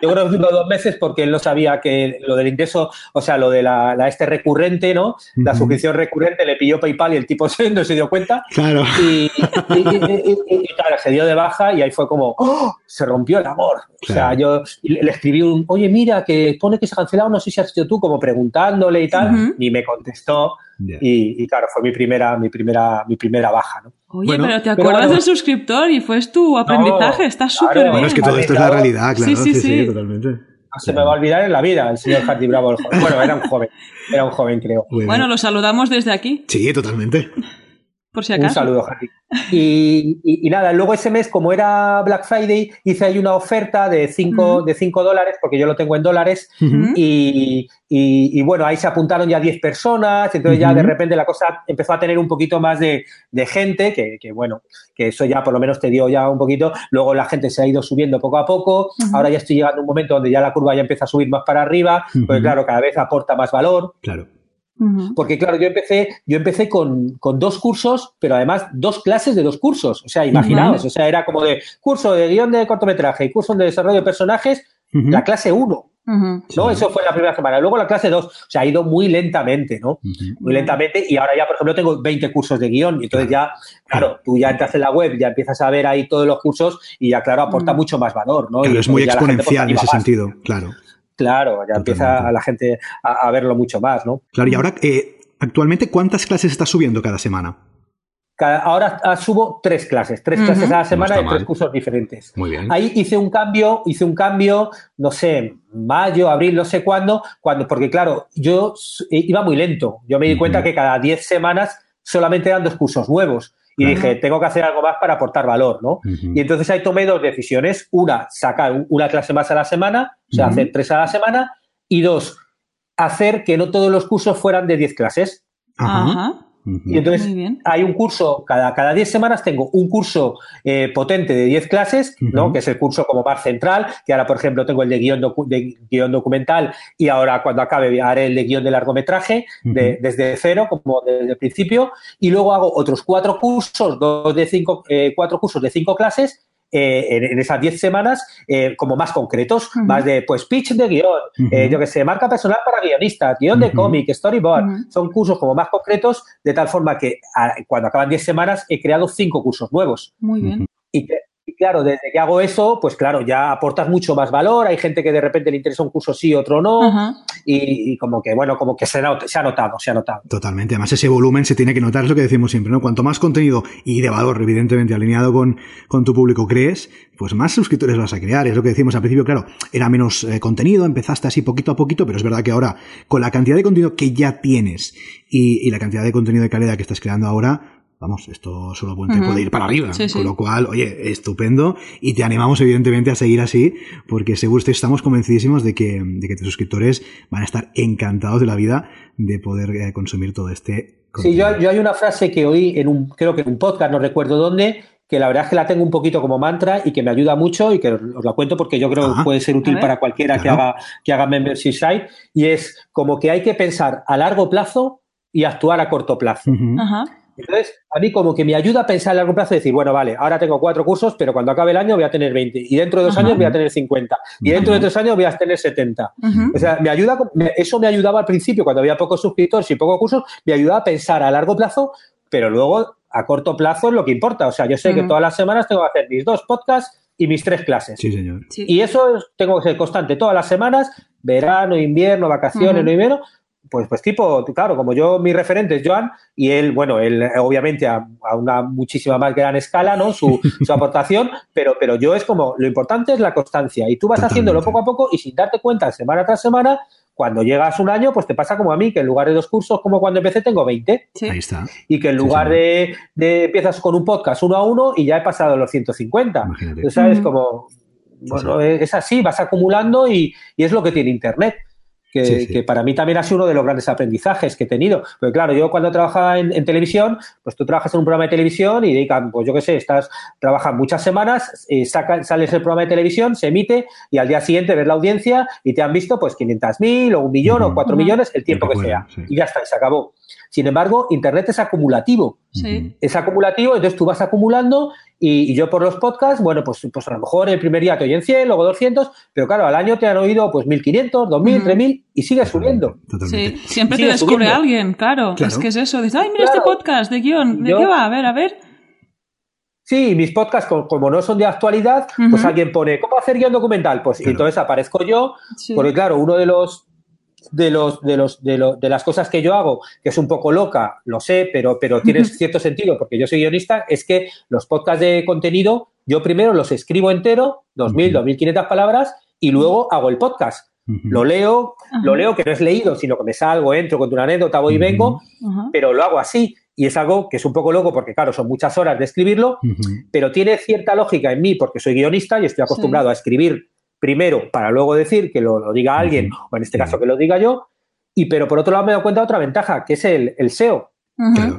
Yo creo que duró dos meses porque él no sabía que lo del ingreso, o sea, lo de la, la este recurrente, ¿no? La Ujú. suscripción recurrente le pilló PayPal y el tipo se- no se dio cuenta. Claro. Y, y- y- y- y- y, claro, se dio de baja y ahí fue como, ¡oh! se rompió el amor. O sea, yo y le escribí un, oye, mira, que pone que se ha cancelado, no sé si has sido tú, como preguntándole y tal, Ujú. ni me contestó. Y, y claro, fue mi primera, mi primera, mi primera baja, ¿no? Oye, Bueno, pero te pero acuerdas bueno. del suscriptor y fue tu aprendizaje. Está claro. súper bien. Bueno, es que todo esto es la realidad, claro. Sí, sí, Sí, sí, sí. totalmente. No se me va a olvidar en la vida el señor Hardy Bravo. el joven. Bueno, era un joven, era un joven, creo. Bueno. Bueno, lo saludamos desde aquí, Sí, totalmente. Por si Un saludo, Hardy. Y, y- y nada, luego ese mes, como era Black Friday, hice ahí una oferta de 5 Ujú. de cinco dólares, porque yo lo tengo en dólares, y, y- y bueno, ahí se apuntaron ya 10 personas, entonces ya de repente la cosa empezó a tener un poquito más de, de gente, que, que bueno, que eso ya por lo menos te dio ya un poquito, luego la gente se ha ido subiendo poco a poco, ahora ya estoy llegando a un momento donde ya la curva ya empieza a subir más para arriba, pues claro, cada vez aporta más valor, Claro. Porque claro, yo empecé, yo empecé con, con dos cursos, pero además dos clases de dos cursos. O sea, imaginaos, o sea, era como de curso de guion de cortometraje y curso de desarrollo de personajes, la clase 1, Ujú. ¿no? Sí. Eso fue la primera semana. Luego la clase 2, o sea, ha ido muy lentamente, ¿no? Muy lentamente y ahora ya, por ejemplo, tengo 20 cursos de guion y entonces ya, claro, tú ya entras en la web, ya empiezas a ver ahí todos los cursos y ya, claro, aporta mucho más valor, ¿no? Claro, Y es muy pues, exponencial en ese más. sentido, claro. Claro, ya empieza a la gente a, a verlo mucho más, ¿no? Claro, y ahora, eh, actualmente, ¿cuántas clases estás subiendo cada semana? Cada- ahora ah, subo tres clases, tres clases a la No semana en tres mal. cursos diferentes. Muy bien. Ahí hice un cambio, hice un cambio, no sé, mayo, abril, no sé cuándo, cuando, porque claro, yo eh, iba muy lento. Yo me di cuenta que cada diez semanas solamente eran dos cursos nuevos. Y Claro. dije, tengo que hacer algo más para aportar valor, ¿no? Y entonces ahí tomé dos decisiones. Una, sacar un- una clase más a la semana, o sea, hacer tres a la semana. Y dos, hacer que no todos los cursos fueran de diez clases. Ajá. Y entonces hay un curso, cada, cada 10 semanas tengo un curso eh, potente de 10 clases, ¿no? Que es el curso como más central, que ahora, por ejemplo, tengo el de guion, docu- de guion documental y ahora cuando acabe haré el de guion de largometraje de- desde cero, como desde el principio, y luego hago otros cuatro cursos, dos de cinco, eh, cuatro cursos de cinco clases. Eh, en, en esas 10 semanas, eh, como más concretos, más de pues pitch de guion, eh, yo que sé, marca personal para guionistas, guion de cómic, storyboard, son cursos como más concretos, de tal forma que a- cuando acaban 10 semanas he creado cinco cursos nuevos. Muy bien. Y claro, desde que hago eso, pues claro, ya aportas mucho más valor. Hay gente que de repente le interesa un curso sí, otro no. Y, y como que, bueno, como que se ha notado, se ha notado. Totalmente. Además, ese volumen se tiene que notar, es lo que decimos siempre, ¿no? Cuanto más contenido y de valor, evidentemente, alineado con, con tu público crees, pues más suscriptores vas a crear. Es lo que decimos al principio, claro, era menos eh, contenido, empezaste así poquito a poquito, pero es verdad que ahora, con la cantidad de contenido que ya tienes y, y la cantidad de contenido de calidad que estás creando ahora, Vamos, esto solo puede ir para arriba. Sí, sí. Con lo cual, oye, estupendo. Y te animamos, evidentemente, a seguir así, porque seguro que estamos convencidísimos de que, de que tus suscriptores van a estar encantados de la vida de poder eh, consumir todo este Sí, contenido. yo, yo hay una frase que oí en un, creo que en un podcast, no recuerdo dónde, que la verdad es que la tengo un poquito como mantra y que me ayuda mucho y que os la cuento porque yo creo que puede ser útil para cualquiera que haga, que haga membership site y es como que hay que pensar a largo plazo y actuar a corto plazo. Ajá. Entonces, a mí como que me ayuda a pensar a largo plazo y decir, bueno, vale, ahora tengo cuatro cursos, pero cuando acabe el año voy a tener 20 y dentro de dos Ajá. años voy a tener 50 y dentro de tres años voy a tener 70. Ujú. O sea, me ayuda, eso me ayudaba al principio, cuando había pocos suscriptores y pocos cursos, me ayudaba a pensar a largo plazo, pero luego a corto plazo es lo que importa. O sea, yo sé que Ujú. todas las semanas tengo que hacer mis dos podcasts y mis tres clases. Sí, señor. Sí. Y eso es- tengo que ser constante todas las semanas, verano, invierno, vacaciones, no invierno. Pues, pues tipo, claro, como yo, mi referente es Joan, y él, bueno, él eh, obviamente a, a una muchísima más gran escala, ¿no? Su, su aportación, pero, pero yo es como, lo importante es la constancia, y tú vas Totalmente. haciéndolo poco a poco y sin darte cuenta, semana tras semana, cuando llegas un año, pues te pasa como a mí, que en lugar de dos cursos, como cuando empecé, tengo 20, Sí. Ahí está. y que en lugar sí. de, de empiezas con un podcast uno a uno y ya he pasado los 150. Imagínate. Tú sabes, como, bueno, es así, vas acumulando y, y es lo que tiene Internet. Que, para mí también ha sido uno de los grandes aprendizajes que he tenido. Porque claro, yo cuando trabajaba en, televisión, pues tú trabajas en un programa de televisión y dedican, pues yo qué sé, estás, trabajan muchas semanas, eh, sales el programa de televisión, se emite y al día siguiente ves la audiencia y te han visto pues 500.000 o un millón o cuatro millones, el tiempo que sea. Y ya está, y se acabó. Sin embargo, Internet es acumulativo. Es acumulativo, entonces tú vas acumulando y, yo por los podcasts, bueno, pues, pues a lo mejor el primer día te oyen 100, luego 200, pero claro, al año te han oído pues 1500, 2000, 3000 y sigue subiendo. Sí, siempre te descubre alguien, claro. Es que es eso, dices, ay, mira este podcast de guion, ¿de qué va? A ver, a ver. Sí, mis podcasts, como no son de actualidad, pues alguien pone, ¿cómo hacer guion documental? Pues entonces aparezco yo, porque claro, uno de los de, los, de, los, de, de, las cosas que yo hago, que es un poco loca, lo sé, pero, pero tiene cierto sentido porque yo soy guionista, es que los podcasts de contenido, yo primero los escribo entero, 2.000, 2.500 palabras, y luego hago el podcast. Lo leo, lo leo que no es leído, sino que me salgo, entro, con una anécdota, voy y vengo, pero lo hago así. Y es algo que es un poco loco porque, claro, son muchas horas de escribirlo, pero tiene cierta lógica en mí porque soy guionista y estoy acostumbrado a escribir primero para luego decir que lo, diga alguien, o en este caso que lo diga yo, y pero por otro lado me he dado cuenta de otra ventaja, que es el, el SEO.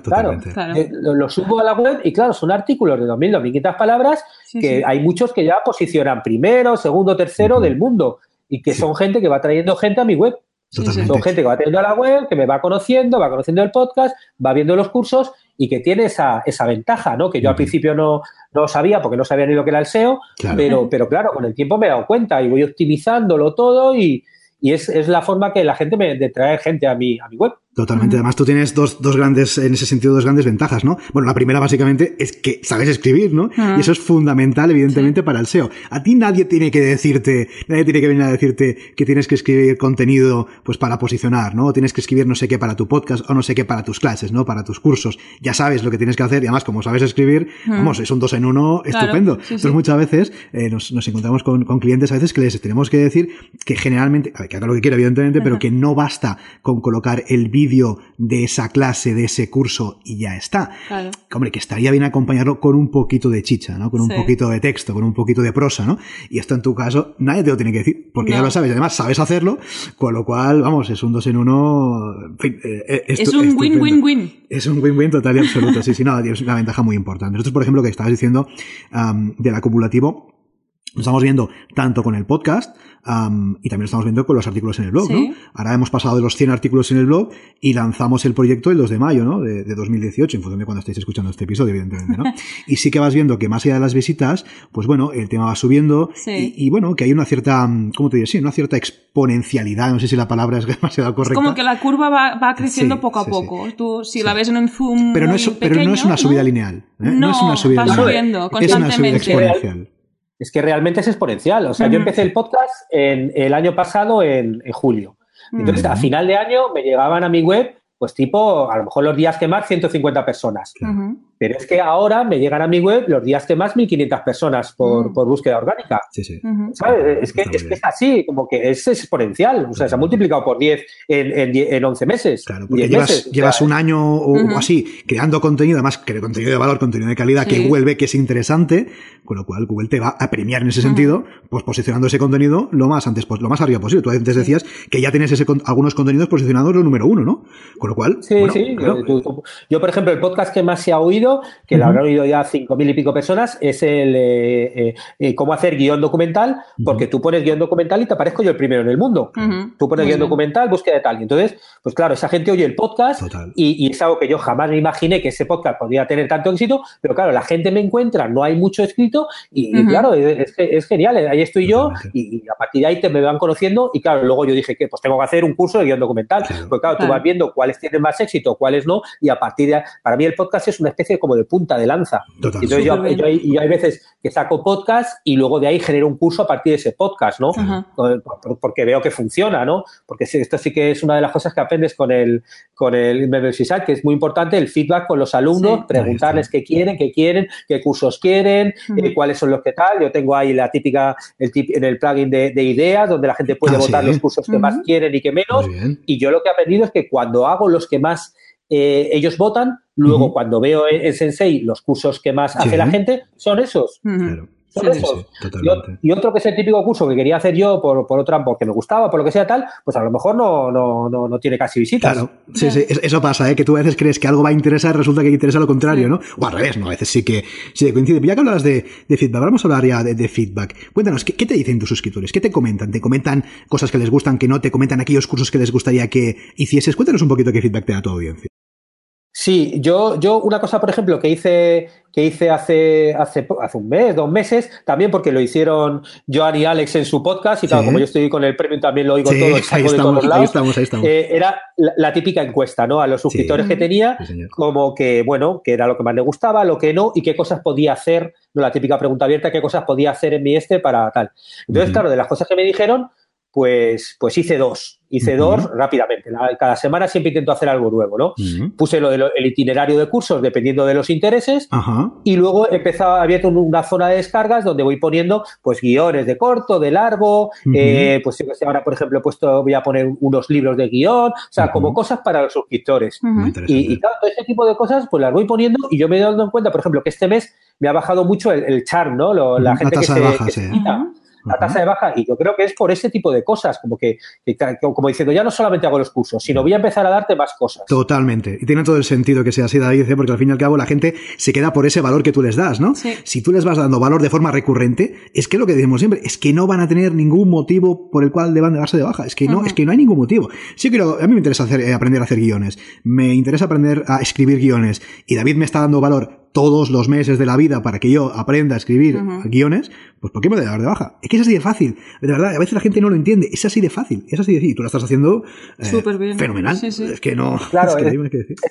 claro, eh, lo, subo a la web y claro, son artículos de 2.000, 2.500 palabras que hay muchos que ya posicionan primero, segundo, tercero del mundo y que son gente que va trayendo gente a mi web. Son gente que va teniendo a la web, que me va conociendo, va conociendo el podcast, va viendo los cursos y que tiene esa, esa ventaja, ¿no? Que yo al principio no, no sabía porque no sabía ni lo que era el SEO, Pero, pero claro, con el tiempo me he dado cuenta y voy optimizándolo todo y, y es, es, la forma que la gente me de traer gente a mi, a mi web. Totalmente. Además, tú tienes dos, dos grandes, en ese sentido, dos grandes ventajas, ¿no? Bueno, la primera básicamente es que sabes escribir, ¿no? Y eso es fundamental, evidentemente, para el SEO. A ti nadie tiene que decirte, nadie tiene que venir a decirte que tienes que escribir contenido, pues para posicionar, ¿no? O tienes que escribir no sé qué para tu podcast o no sé qué para tus clases, ¿no? Para tus cursos. Ya sabes lo que tienes que hacer y además, como sabes escribir, vamos, es un dos en uno estupendo. Entonces, muchas veces eh, nos, nos, encontramos con, con, clientes a veces que les tenemos que decir que generalmente, a ver, que haga lo que quiera, evidentemente, pero que no basta con colocar el vídeo de esa clase, de ese curso y ya está. Claro. Hombre, que estaría bien acompañarlo con un poquito de chicha, ¿no? Con un poquito de texto, con un poquito de prosa, ¿no? Y esto en tu caso nadie te lo tiene que decir, porque ya lo sabes, además sabes hacerlo, con lo cual, vamos, es un dos en uno. En fin, eh, eh, es un win-win-win. Es un win-win total y absoluto, sí, sí, no, es una ventaja muy importante. Nosotros, por ejemplo, que estabas diciendo del acumulativo, lo estamos viendo tanto con el podcast y también lo estamos viendo con los artículos en el blog, ¿no? Ahora hemos pasado de los 100 artículos en el blog y lanzamos el proyecto el 2 de mayo, ¿no? De, 2018, en función de cuando estéis escuchando este episodio, evidentemente, ¿no? y sí que vas viendo que más allá de las visitas, pues bueno, el tema va subiendo y, bueno, que hay una cierta, ¿cómo te digo? Sí, una cierta exponencialidad, no sé si la palabra es demasiado correcta. Es como que la curva va, creciendo poco a poco. Tú, si la ves en un zoom pero no es, pero no es una subida lineal. ¿eh? No, es una subida va subiendo constantemente. Es una subida exponencial es que realmente es exponencial. O sea, yo empecé el podcast en, el año pasado, en, julio. Entonces, a final de año me llegaban a mi web, pues tipo, a lo mejor los días que más, 150 personas. Pero es que ahora me llegan a mi web los días que más 1.500 personas por, mm. por, búsqueda orgánica. Sí, sí. ¿Sabes? Es que, es que, es así, como que es exponencial. O sea, se ha multiplicado por 10 en, en, en 11 meses. Claro, porque llevas, llevas un año o, así creando contenido, además que contenido de valor, contenido de calidad, que Google ve que es interesante, con lo cual Google te va a premiar en ese sentido, pues posicionando ese contenido lo más antes, lo más arriba posible. Tú antes decías que ya tienes ese, algunos contenidos posicionados lo número uno, ¿no? Con lo cual. Sí, sí. yo, por ejemplo, el podcast que más se ha oído que lo habrán oído ya cinco mil y pico personas, es el eh, eh, eh, cómo hacer guion documental, porque tú pones guion documental y te aparezco yo el primero en el mundo. Tú pones guion documental, búsqueda de tal. Y entonces, pues claro, esa gente oye el podcast y, es algo que yo jamás me imaginé que ese podcast podría tener tanto éxito, pero claro, la gente me encuentra, no hay mucho escrito y, claro, es, es, genial. Ahí estoy yo y, a partir de ahí te me van conociendo y claro, luego yo dije que pues tengo que hacer un curso de guion documental. Porque claro, tú vas viendo cuáles tienen más éxito, cuáles no, y a partir de para mí el podcast es una especie como de punta de lanza. Entonces yo, hay, veces que saco podcast y luego de ahí genero un curso a partir de ese podcast, ¿no? Porque veo que funciona, ¿no? Porque esto sí que es una de las cosas que aprendes con el, con el que es muy importante el feedback con los alumnos, preguntarles qué quieren, qué quieren, qué cursos quieren, eh, cuáles son los que tal. Yo tengo ahí la típica, el tip, en el plugin de, ideas, donde la gente puede ah, votar los cursos que más quieren y que menos. Y yo lo que he aprendido es que cuando hago los que más eh, ellos votan, luego cuando veo en Sensei los cursos que más hace la gente, son esos. y, otro que es el típico curso que quería hacer yo por, por otra, porque me gustaba, por lo que sea tal, pues a lo mejor no, no, no, tiene casi visitas. Claro, sí, sí, eso pasa, ¿eh? que tú a veces crees que algo va a interesar, resulta que interesa lo contrario, ¿no? O al revés, ¿no? A veces sí que, sí coincide. Ya que hablas de, feedback, vamos a hablar ya de, feedback. Cuéntanos, ¿qué, te dicen tus suscriptores? ¿Qué te comentan? ¿Te comentan cosas que les gustan, que no? ¿Te comentan aquellos cursos que les gustaría que hicieses? Cuéntanos un poquito qué feedback te da tu audiencia. Sí, yo, yo una cosa, por ejemplo, que hice, que hice hace, hace, hace un mes, dos meses, también porque lo hicieron Joan y Alex en su podcast, y claro, como yo estoy con el premio también lo oigo todo, ahí de todos lados. Ahí estamos, ahí estamos. Eh, era la, típica encuesta, ¿no? A los suscriptores que tenía, como que, bueno, que era lo que más le gustaba, lo que no, y qué cosas podía hacer, no la típica pregunta abierta, qué cosas podía hacer en mi este para tal. Entonces, claro, de las cosas que me dijeron, pues, pues hice dos. Hice dos rápidamente. cada semana siempre intento hacer algo nuevo, ¿no? Puse lo del itinerario de cursos dependiendo de los intereses. Y luego he empezado, abierto una zona de descargas donde voy poniendo pues guiones de corto, de largo, eh, pues ahora por ejemplo he puesto, voy a poner unos libros de guion, o sea, como cosas para los suscriptores. Y, y, claro, todo ese tipo de cosas pues las voy poniendo y yo me he dado cuenta, por ejemplo, que este mes me ha bajado mucho el, el char, ¿no? la gente que se, la tasa de baja. Y yo creo que es por ese tipo de cosas, como que, como diciendo, ya no solamente hago los cursos, sino voy a empezar a darte más cosas. Totalmente. Y tiene todo el sentido que sea así, David, ¿eh? porque al fin y al cabo la gente se queda por ese valor que tú les das, ¿no? Si tú les vas dando valor de forma recurrente, es que lo que decimos siempre, es que no van a tener ningún motivo por el cual deban de darse de baja. Es que no, es que no hay ningún motivo. Sí quiero, a mí me interesa hacer, eh, aprender a hacer guiones. Me interesa aprender a escribir guiones. Y David me está dando valor todos los meses de la vida para que yo aprenda a escribir guiones, pues ¿por qué me voy a dar de baja? Es que es así de fácil. De verdad, a veces la gente no lo entiende. Es así de fácil. Es así de fácil. Tú lo estás haciendo eh, fenomenal. Es que no. Claro, es,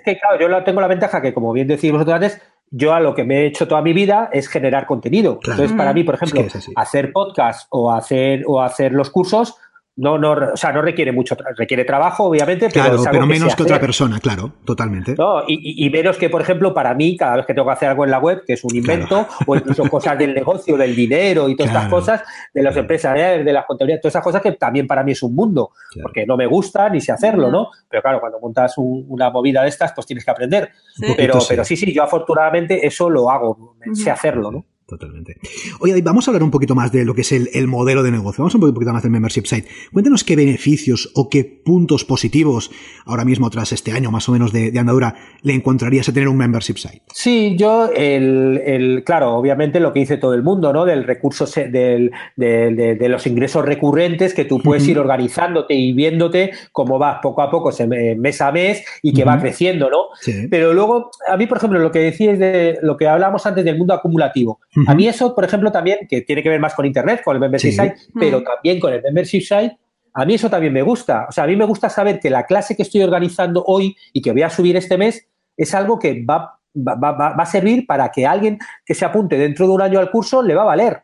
que, claro, yo tengo la ventaja que, como bien decís vosotros antes, yo a lo que me he hecho toda mi vida es generar contenido. Entonces, para mí, por ejemplo, hacer podcast o hacer, o hacer los cursos, no, no, o sea, no requiere mucho, requiere trabajo, obviamente, pero, claro, pero menos que, otra persona, claro, totalmente. No, y, menos que, por ejemplo, para mí, cada vez que tengo que hacer algo en la web, que es un invento, o incluso cosas del negocio, del dinero y todas estas cosas, de las empresas, de las contabilidades, todas esas cosas que también para mí es un mundo, porque no me gusta ni sé hacerlo, ¿no? Pero claro, cuando montas una movida de estas, pues tienes que aprender. Pero, pero sí, sí, yo afortunadamente eso lo hago, sé hacerlo, ¿no? Totalmente. Oye, vamos a hablar un poquito más de lo que es el, modelo de negocio. Vamos a un poquito más del membership site. Cuéntanos qué beneficios o qué puntos positivos ahora mismo, tras este año más o menos de, andadura, le encontrarías a tener un membership site. Sí, yo, el, claro, obviamente lo que dice todo el mundo, ¿no? Del recurso, del, de, los ingresos recurrentes que tú puedes ir organizándote y viéndote cómo vas poco a poco, mes a mes y que va creciendo, ¿no? Pero luego, a mí, por ejemplo, lo que decías de lo que hablábamos antes del mundo acumulativo. A mí eso, por ejemplo, también, que tiene que ver más con Internet, con el membership site, pero también con el membership site, a mí eso también me gusta. O sea, a mí me gusta saber que la clase que estoy organizando hoy y que voy a subir este mes es algo que va, va, a servir para que alguien que se apunte dentro de un año al curso le va a valer.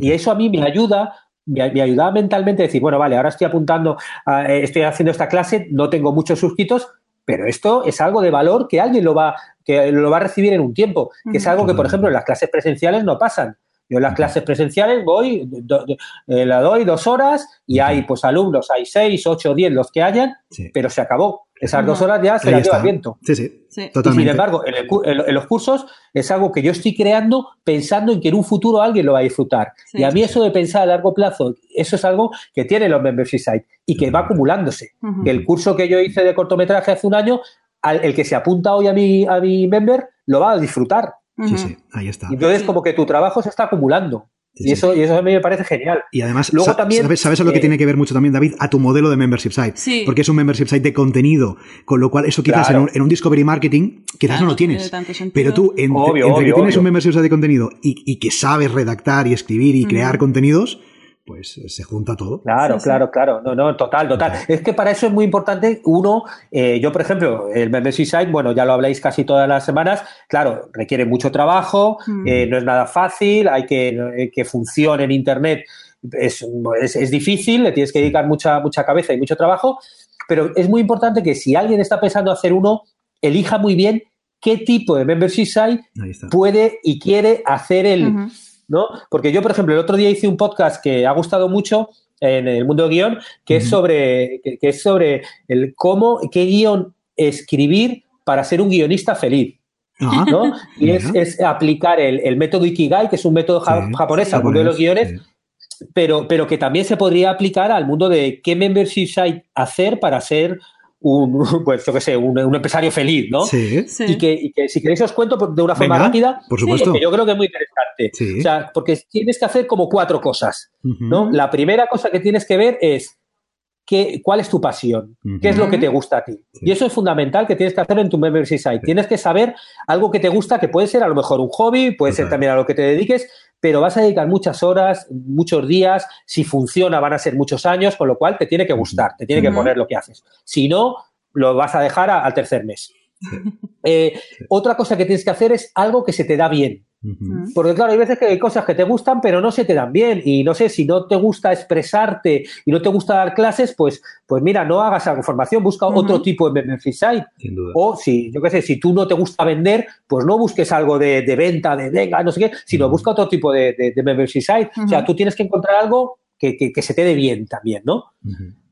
Y eso a mí me ayuda me, ayuda mentalmente a decir, bueno, vale, ahora estoy apuntando, eh, estoy haciendo esta clase, no tengo muchos suscritos, pero esto es algo de valor que alguien lo va, que lo va a recibir en un tiempo, que es algo que, por ejemplo, en las clases presenciales no pasan. Yo en las clases presenciales voy, eh, la doy dos horas y hay pues alumnos, hay seis, ocho, diez, los que hayan, pero se acabó. Esas dos horas ya se las lleva el viento. Sí, sí. Totalmente. sin embargo, en, los cursos es algo que yo estoy creando pensando en que en un futuro alguien lo va a disfrutar. y a mí eso de pensar a largo plazo, eso es algo que tiene los membership sites y que va acumulándose. El curso que yo hice de cortometraje hace un año, el que se apunta hoy a mi, a mi member lo va a disfrutar. Sí, sí, ahí está. Entonces, como que tu trabajo se está acumulando y, eso, y eso a mí me parece genial. Y además, Luego también, ¿sabes, a lo que tiene que ver mucho también, David? A tu modelo de membership site. Porque es un membership site de contenido, con lo cual eso quizás en, un, Discovery Marketing quizás no lo tienes. Pero tú, entre que tienes un membership site de contenido y, que sabes redactar y escribir y crear contenidos, pues eh, se junta todo. Claro, claro, claro. No, no, total, total. Es que para eso es muy importante, uno, eh, yo por ejemplo, el membership site, bueno, ya lo habláis casi todas las semanas, claro, requiere mucho trabajo, mm. eh, no es nada fácil, hay que que funcione en Internet, es, es, difícil, le tienes que dedicar mucha, mucha cabeza y mucho trabajo, pero es muy importante que si alguien está pensando hacer uno, elija muy bien qué tipo de membership site puede y quiere hacer el... ¿no? Porque yo, por ejemplo, el otro día hice un podcast que ha gustado mucho en el mundo guion, que es sobre, que, es sobre el cómo, qué guion escribir para ser un guionista feliz. ¿no? Y es, aplicar el, método Ikigai, que es un método japonés al mundo de los guiones, pero, pero que también se podría aplicar al mundo de qué membership site hacer para ser un, pues yo qué sé, un, empresario feliz, ¿no? Sí. Y, que, si queréis os cuento de una forma rápida, por supuesto. yo creo que es muy interesante. O sea, porque tienes que hacer como cuatro cosas, ¿no? La primera cosa que tienes que ver es qué, cuál es tu pasión, qué es lo que te gusta a ti. Y eso es fundamental que tienes que hacer en tu membership site. Tienes que saber algo que te gusta, que puede ser a lo mejor un hobby, puede ser también a lo que te dediques, pero vas a dedicar muchas horas, muchos días, si funciona van a ser muchos años, con lo cual te tiene que gustar, te tiene que poner lo que haces. Si no, lo vas a dejar al tercer mes. Eh, otra cosa que tienes que hacer es algo que se te da bien. Porque claro, hay veces que hay cosas que te gustan, pero no se te dan bien. Y no sé, si no te gusta expresarte y no te gusta dar clases, pues, pues mira, no hagas algo formación, busca otro tipo de membership site. O si, yo qué sé, si tú no te gusta vender, pues no busques algo de, venta, de venga, no sé qué, sino busca otro tipo de, de, membership site. O sea, tú tienes que encontrar algo que, que, se te dé bien también, ¿no?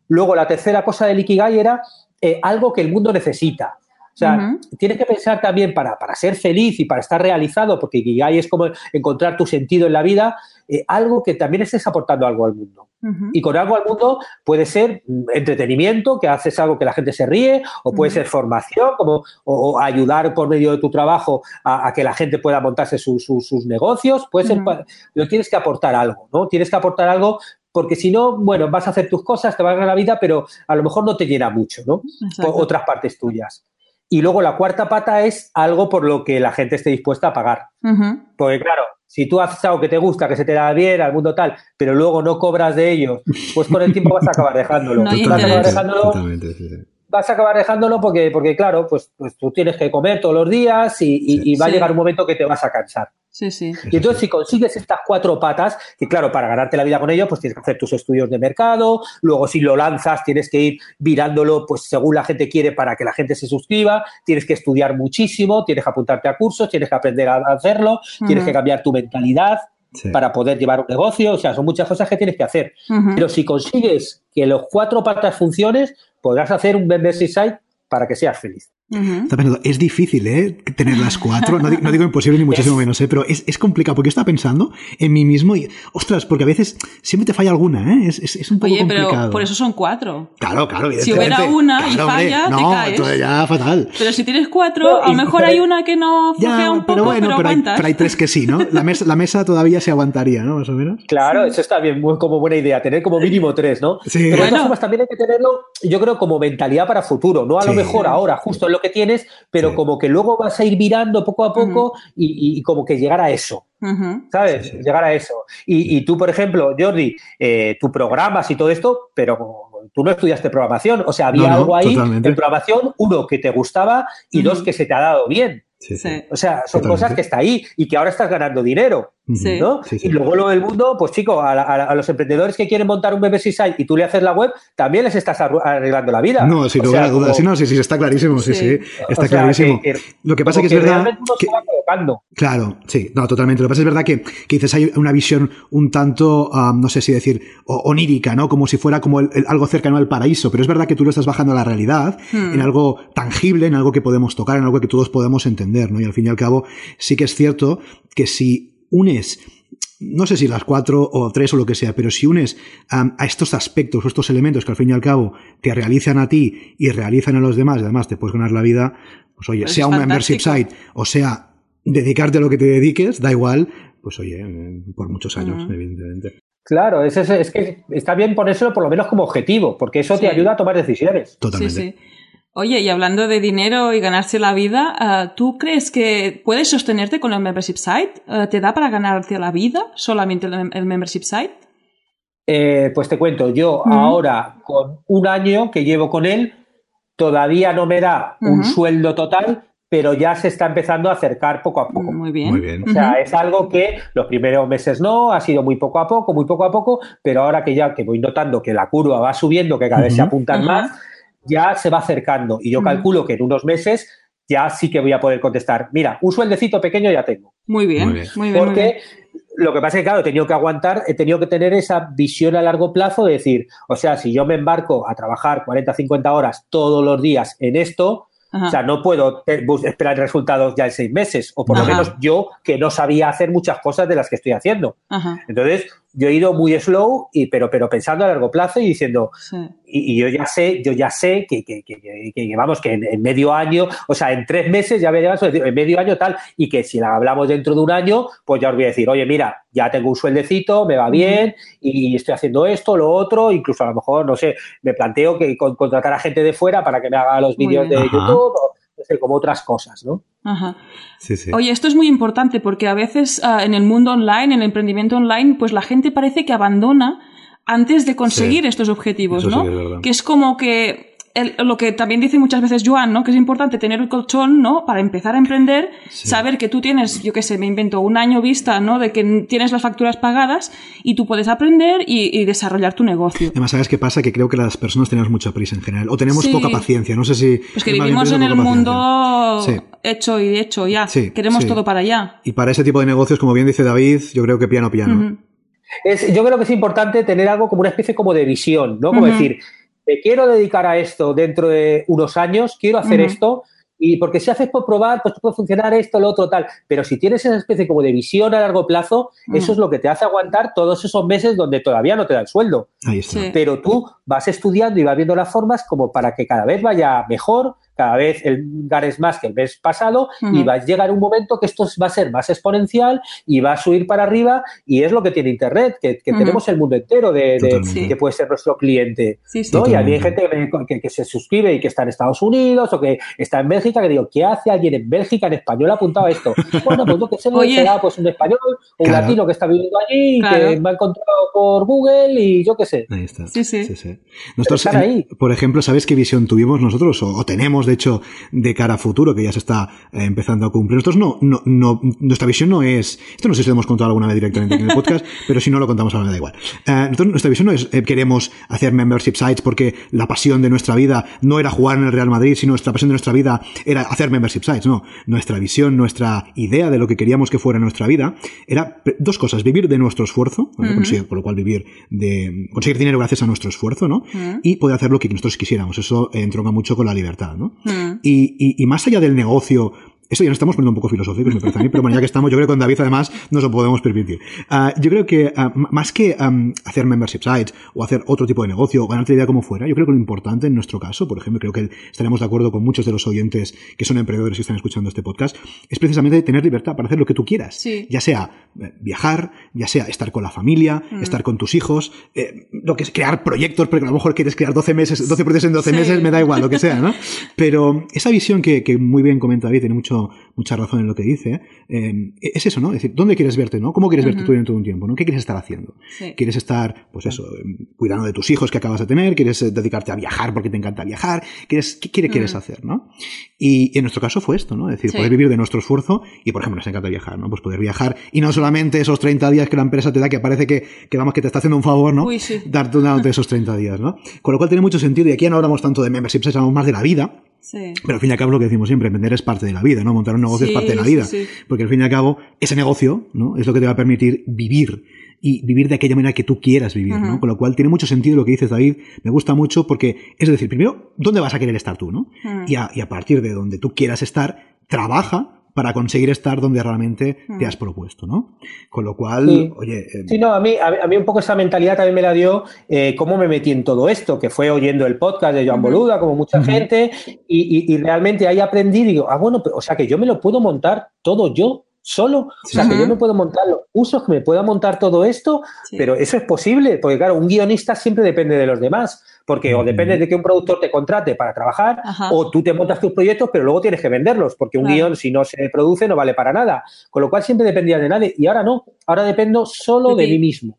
Luego, la tercera cosa del Ikigai era eh, algo que el mundo necesita. O sea, tienes que pensar también para, ser feliz y para estar realizado, porque Ikigai es como encontrar tu sentido en la vida, eh, algo que también estés aportando algo al mundo. Y con algo al mundo puede ser mm, entretenimiento, que haces algo que la gente se ríe, o puede ser formación, como o, ayudar por medio de tu trabajo a, que la gente pueda montarse sus negocios. Puede ser, pero tienes que aportar algo, ¿no? Tienes que aportar algo porque si no, bueno, vas a hacer tus cosas, te va a ganar la vida, pero a lo mejor no te llena mucho, ¿no? otras partes tuyas. Y luego la cuarta pata es algo por lo que la gente esté dispuesta a pagar. Porque claro, si tú haces algo que te gusta, que se te da bien al mundo tal, pero luego no cobras de ello, pues con el tiempo vas a acabar dejándolo. vas a acabar dejándolo vas a acabar dejándolo porque, porque claro, pues, pues tú tienes que comer todos los días y, va a llegar un momento que te vas a cansar. Sí, sí. Y entonces, si consigues estas cuatro patas, que claro, para ganarte la vida con ello, pues tienes que hacer tus estudios de mercado, luego si lo lanzas, tienes que ir mirándolo, pues según la gente quiere para que la gente se suscriba, tienes que estudiar muchísimo, tienes que apuntarte a cursos, tienes que aprender a hacerlo, tienes que cambiar tu mentalidad. para poder llevar un negocio, o sea, son muchas cosas que tienes que hacer. Pero si consigues que los cuatro patas funcionen, podrás hacer un membership site para que seas feliz. Es difícil, ¿eh? Tener las cuatro. No, digo, imposible ni muchísimo menos, ¿eh? Pero es, es, complicado porque estaba pensando en mí mismo y, ostras, porque a veces siempre te falla alguna, ¿eh? Es, es, un poco Oye, pero por eso son cuatro. Claro, claro. Si hubiera una y falla, no, te caes. ya fatal. Pero si tienes cuatro, a lo mejor hay una que no ya, un poco, pero bueno, pero, hay, pero, hay, tres que sí, ¿no? La mesa, la mesa todavía se aguantaría, ¿no? Más o menos. Claro, eso está bien, muy, como buena idea, tener como mínimo tres, ¿no? Sí. Pero bueno. también hay que tenerlo, yo creo, como mentalidad para futuro, no a lo mejor ahora, justo en lo que tienes, pero como que luego vas a ir virando poco a poco y, como que llegar a eso. ¿Sabes? Llegar a eso. Y, tú, por ejemplo, Jordi, eh, tú programas y todo esto, pero tú no estudiaste programación. O sea, había algo ahí en programación, uno, que te gustaba y dos, que se te ha dado bien. O sea, son cosas que está ahí y que ahora estás ganando dinero. ¿No? y luego lo del mundo, pues chico, a, los emprendedores que quieren montar un BBC site y tú le haces la web, también les estás arreglando la vida. No, sin lugar a dudas. Sí, no, sí, sí, está clarísimo, sí, sí, está clarísimo. lo que pasa es que es verdad. Que, claro, sí, no, totalmente. Lo que pasa es verdad que, que dices hay una visión un tanto, no sé si decir, onírica, ¿no? Como si fuera como algo cercano al paraíso, pero es verdad que tú lo estás bajando a la realidad, hmm. en algo tangible, en algo que podemos tocar, en algo que todos podemos entender, ¿no? Y al fin y al cabo, sí que es cierto que si unes no sé si las cuatro o tres o lo que sea, pero si unes a estos aspectos o estos elementos que al fin y al cabo te realizan a ti y realizan a los demás, y además te puedes ganar la vida, pues oye, sea un membership site o sea dedicarte a lo que te dediques, da igual, pues oye, por muchos años, evidentemente. Claro, es, es, que está bien ponérselo por lo menos como objetivo, porque eso te ayuda a tomar decisiones. Totalmente. Oye, y hablando de dinero y ganarse la vida, eh, ¿tú crees que puedes sostenerte con el membership site? Eh, ¿Te da para ganarte la vida solamente el, membership site? Eh, pues te cuento, yo ahora con un año que llevo con él, todavía no me da un sueldo total, pero ya se está empezando a acercar poco a poco. Muy bien. Muy bien. O sea, es algo que los primeros meses no, ha sido muy poco a poco, muy poco a poco, pero ahora que ya que voy notando que la curva va subiendo, que cada vez se apuntan más, ya se va acercando. Y yo calculo que en unos meses ya sí que voy a poder contestar, mira, un sueldecito pequeño ya tengo. Muy bien, muy bien. Porque lo que pasa es que, claro, he tenido que aguantar, he tenido que tener esa visión a largo plazo de decir, o sea, si yo me embarco a trabajar 40, 50 horas todos los días en esto, O sea, no puedo esperar resultados ya en seis meses, o por lo menos yo que no sabía hacer muchas cosas de las que estoy haciendo. Entonces, yo he ido muy slow, y, pero, pero pensando a largo plazo y diciendo, y, yo ya sé, yo ya sé que, que, que, vamos, que en, medio año, o sea, en tres meses ya me llevas en medio año tal, y que si la hablamos dentro de un año, pues ya os voy a decir, oye, mira, ya tengo un sueldecito, me va bien, y estoy haciendo esto, lo otro, incluso a lo mejor, no sé, me planteo que contratar a gente de fuera para que me haga los vídeos de YouTube como otras cosas, ¿no? Ajá. Oye, esto es muy importante porque a veces ah, en el mundo online, en el emprendimiento online, pues la gente parece que abandona antes de conseguir estos objetivos, ¿no? que es como que lo que también dice muchas veces Joan, ¿no? Que es importante tener el colchón, ¿no? Para empezar a emprender, saber que tú tienes, yo qué sé, me invento un año vista, ¿no? De que tienes las facturas pagadas y tú puedes aprender y, desarrollar tu negocio. Además, ¿sabes qué pasa? Que creo que las personas tenemos mucha prisa en general o tenemos poca paciencia. No sé si. Pues que vivimos en el mundo hecho y hecho ya. Queremos todo para allá. Y para ese tipo de negocios, como bien dice David, yo creo que piano piano. es, yo creo que es importante tener algo como una especie como de visión, ¿no? Como decir me quiero dedicar a esto dentro de unos años, quiero hacer esto, y porque si haces por probar, pues puede funcionar esto, lo otro, tal. Pero si tienes esa especie como de visión a largo plazo, eso es lo que te hace aguantar todos esos meses donde todavía no te da el sueldo. Ahí está. Pero tú vas estudiando y vas viendo las formas como para que cada vez vaya mejor, cada vez el ganes más que el mes pasado y va a llegar un momento que esto va a ser más exponencial y va a subir para arriba y es lo que tiene Internet, que, tenemos el mundo entero de, que puede ser nuestro cliente. ¿no? Y a mí hay gente que, se suscribe y que está en Estados Unidos o que está en Bélgica que digo, ¿qué hace alguien en Bélgica en español apuntado a esto? Bueno, pues lo que sé será pues un español, un latino que está viviendo allí y que me ha encontrado por Google y yo qué sé. Ahí está. Sí, sí. Nosotros, ahí. por ejemplo, ¿sabes qué visión tuvimos nosotros o tenemos de hecho, de cara a futuro, que ya se está eh, empezando a cumplir. Nosotros no, no, no, nuestra visión no es, esto no sé si lo hemos contado alguna vez directamente en el podcast, pero si no lo contamos ahora me da igual. Eh, nuestra visión no es, eh, queremos hacer membership sites porque la pasión de nuestra vida no era jugar en el Real Madrid, sino nuestra pasión de nuestra vida era hacer membership sites. No, nuestra visión, nuestra idea de lo que queríamos que fuera nuestra vida era dos cosas, vivir de nuestro esfuerzo, por lo cual vivir de, conseguir dinero gracias a nuestro esfuerzo, ¿no? Y poder hacer lo que nosotros quisiéramos. Eso entronca mucho con la libertad, ¿no? Y, y, más allá del negocio eso ya nos estamos poniendo un poco filosóficos, me parece a mí, pero bueno, ya que estamos, yo creo que con David además nos lo podemos permitir. Ah, yo creo que ah, más que hacer membership sites o hacer otro tipo de negocio o ganarte idea como fuera, yo creo que lo importante en nuestro caso, por ejemplo, creo que estaremos de acuerdo con muchos de los oyentes que son emprendedores y están escuchando este podcast, es precisamente tener libertad para hacer lo que tú quieras. Ya sea eh, viajar, ya sea estar con la familia, mm. estar con tus hijos, eh, lo que es crear proyectos, porque a lo mejor quieres crear 12 meses, 12 proyectos en 12 meses, me da igual, lo que sea, ¿no? Pero esa visión que, que muy bien comenta David tiene mucho mucha razón en lo que dice, eh, es eso, ¿no? Es decir, ¿dónde quieres verte, no? ¿Cómo quieres verte tú dentro de un tiempo, no? ¿Qué quieres estar haciendo? ¿Quieres estar, pues eso, em, cuidando de tus hijos que acabas de tener? ¿Quieres eh, dedicarte a viajar porque te encanta viajar? ¿Qué, quieres hacer, no? Y, en nuestro caso fue esto, ¿no? Es decir, poder vivir de nuestro esfuerzo y, por ejemplo, nos encanta viajar, ¿no? Pues poder viajar y no solamente esos 30 días que la empresa te da, que parece que, que vamos, que te está haciendo un favor, ¿no? Darte una de esos 30 días, ¿no? Con lo cual tiene mucho sentido y aquí no hablamos tanto de memberships, hablamos más de la vida, pero al fin y al cabo lo que decimos siempre, emprender es parte de la vida, ¿no? Montar un negocio es parte de la vida. porque al fin y al cabo, ese negocio, ¿no? Es lo que te va a permitir vivir y vivir de aquella manera que tú quieras vivir, ¿no? Con lo cual tiene mucho sentido lo que dices, David. Me gusta mucho porque, es decir, primero, ¿dónde vas a querer estar tú, no? y, a, y a partir de donde tú quieras estar, trabaja para conseguir estar donde realmente te has propuesto, ¿no? Con lo cual, oye... Eh, sí, no, a mí, a, mí un poco esa mentalidad también me la dio eh, cómo me metí en todo esto, que fue oyendo el podcast de Joan Boluda, como mucha gente, y, realmente ahí aprendí, digo, ah, bueno, o sea que yo me lo puedo montar todo yo, solo. O sea, que yo me puedo montar los usos, que me pueda montar todo esto, pero eso es posible, porque claro, un guionista siempre depende de los demás. Porque o depende de que un productor te contrate para trabajar, o tú te montas tus proyectos, pero luego tienes que venderlos, porque un guion, si no se produce, no vale para nada. Con lo cual siempre dependía de nadie. Y ahora no, ahora dependo solo de, mí mismo.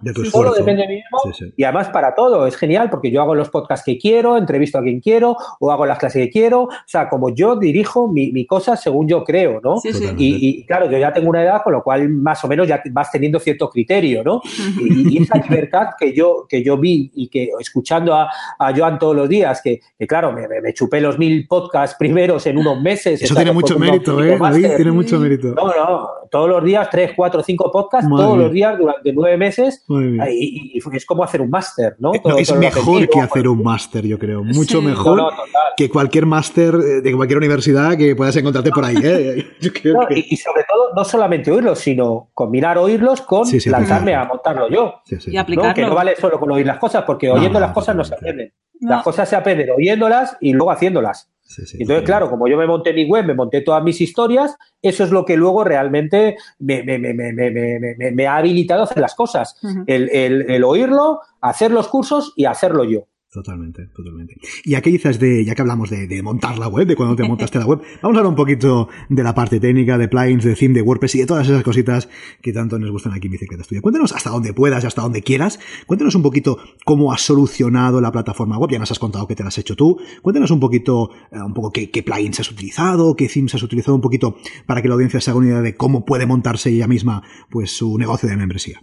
De tu solo depende de mí mismo. Y además para todo, es genial, porque yo hago los podcasts que quiero, entrevisto a quien quiero, o hago las clases que quiero. O sea, como yo dirijo mi, mi cosa según yo creo, ¿no? Y, claro, yo ya tengo una edad, con lo cual más o menos ya vas teniendo cierto criterio, ¿no? Y, y esa libertad que yo, que yo vi y que escuchando a, Joan todos los días, que, claro, me, chupé los mil podcasts primeros en unos meses. Eso tiene mucho mérito, ¿eh? tiene mucho mérito. No, no, todos los días, tres, cuatro, cinco podcasts, todos los días durante nueve meses y, es como hacer un máster, ¿no? es mejor que hacer un máster, yo creo. Mucho mejor que cualquier máster de cualquier universidad que puedas encontrarte por ahí. ¿eh? y, sobre todo, no solamente oírlos, sino combinar oírlos con lanzarme a montarlo yo. Y aplicarlo. Que no vale solo con oír las cosas, porque oyendo las cosas no se aprenden. Las cosas se aprenden oyéndolas y luego haciéndolas. Entonces, claro, como yo me monté mi web, me monté todas mis historias, eso es lo que luego realmente me, ha habilitado a hacer las cosas. el oírlo, hacer los cursos y hacerlo yo. Totalmente, totalmente. Y aquí dices de, ya que hablamos de, montar la web, de cuando te montaste la web, vamos a hablar un poquito de la parte técnica, de plugins, de theme, de WordPress y de todas esas cositas que tanto nos gustan aquí en Bicicleta Studio. Cuéntanos hasta donde puedas y hasta donde quieras. Cuéntanos un poquito cómo has solucionado la plataforma web. Ya nos has contado que te la has hecho tú. Cuéntanos un poquito, eh, un poco qué, qué plugins has utilizado, qué themes has utilizado un poquito para que la audiencia se haga una idea de cómo puede montarse ella misma, pues, su negocio de membresía.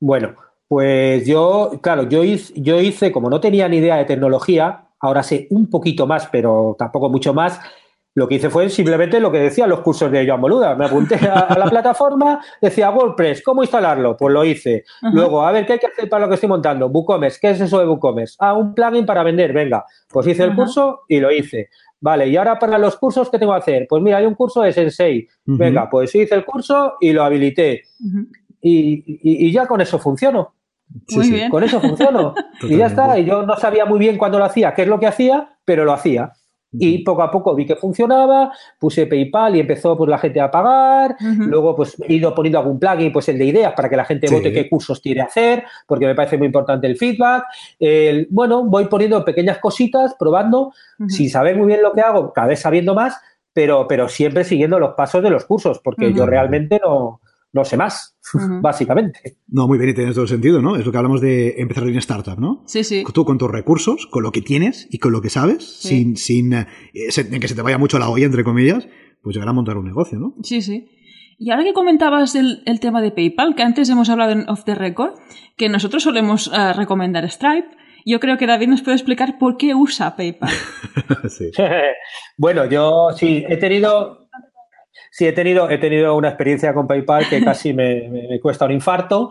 Bueno, pues yo, claro, yo hice, yo hice, como no tenía ni idea de tecnología, ahora sé un poquito más, pero tampoco mucho más, lo que hice fue simplemente lo que decían los cursos de Joan Boluda. Me apunté a, la plataforma, decía WordPress, ¿cómo instalarlo? Pues lo hice. Luego, a ver, ¿qué hay que hacer para lo que estoy montando? WooCommerce, ¿qué es eso de WooCommerce? Ah, un plugin para vender, venga. Pues hice el curso y lo hice. Vale, y ahora para los cursos, ¿qué tengo que hacer? Pues mira, hay un curso de Sensei. Venga, pues hice el curso y lo habilité. Y, y, ya con eso funcionó. Muy bien. Con eso funcionó. y ya está. Y yo no sabía muy bien cuándo lo hacía, qué es lo que hacía, pero lo hacía. Y poco a poco vi que funcionaba, puse PayPal y empezó pues la gente a pagar. Luego pues he ido poniendo algún plugin, pues el de ideas para que la gente vote qué cursos quiere hacer, porque me parece muy importante el feedback. bueno, voy poniendo pequeñas cositas, probando, sin saber muy bien lo que hago, cada vez sabiendo más, pero, pero siempre siguiendo los pasos de los cursos, porque yo realmente no, no sé más, básicamente. No, muy bien, y tienes todo el sentido, ¿no? Es lo que hablamos de empezar en startup, ¿no? Sí, sí. Tú con tus recursos, con lo que tienes y con lo que sabes, sin, sin eh, en que se te vaya mucho la olla, entre comillas, pues llegar a montar un negocio, ¿no? Sí, sí. Y ahora que comentabas el, tema de PayPal, que antes hemos hablado en Off the Record, que nosotros solemos eh, recomendar Stripe, yo creo que David nos puede explicar por qué usa PayPal. sí. bueno, yo sí, he tenido Sí, he tenido, he tenido una experiencia con PayPal que casi me, cuesta un infarto,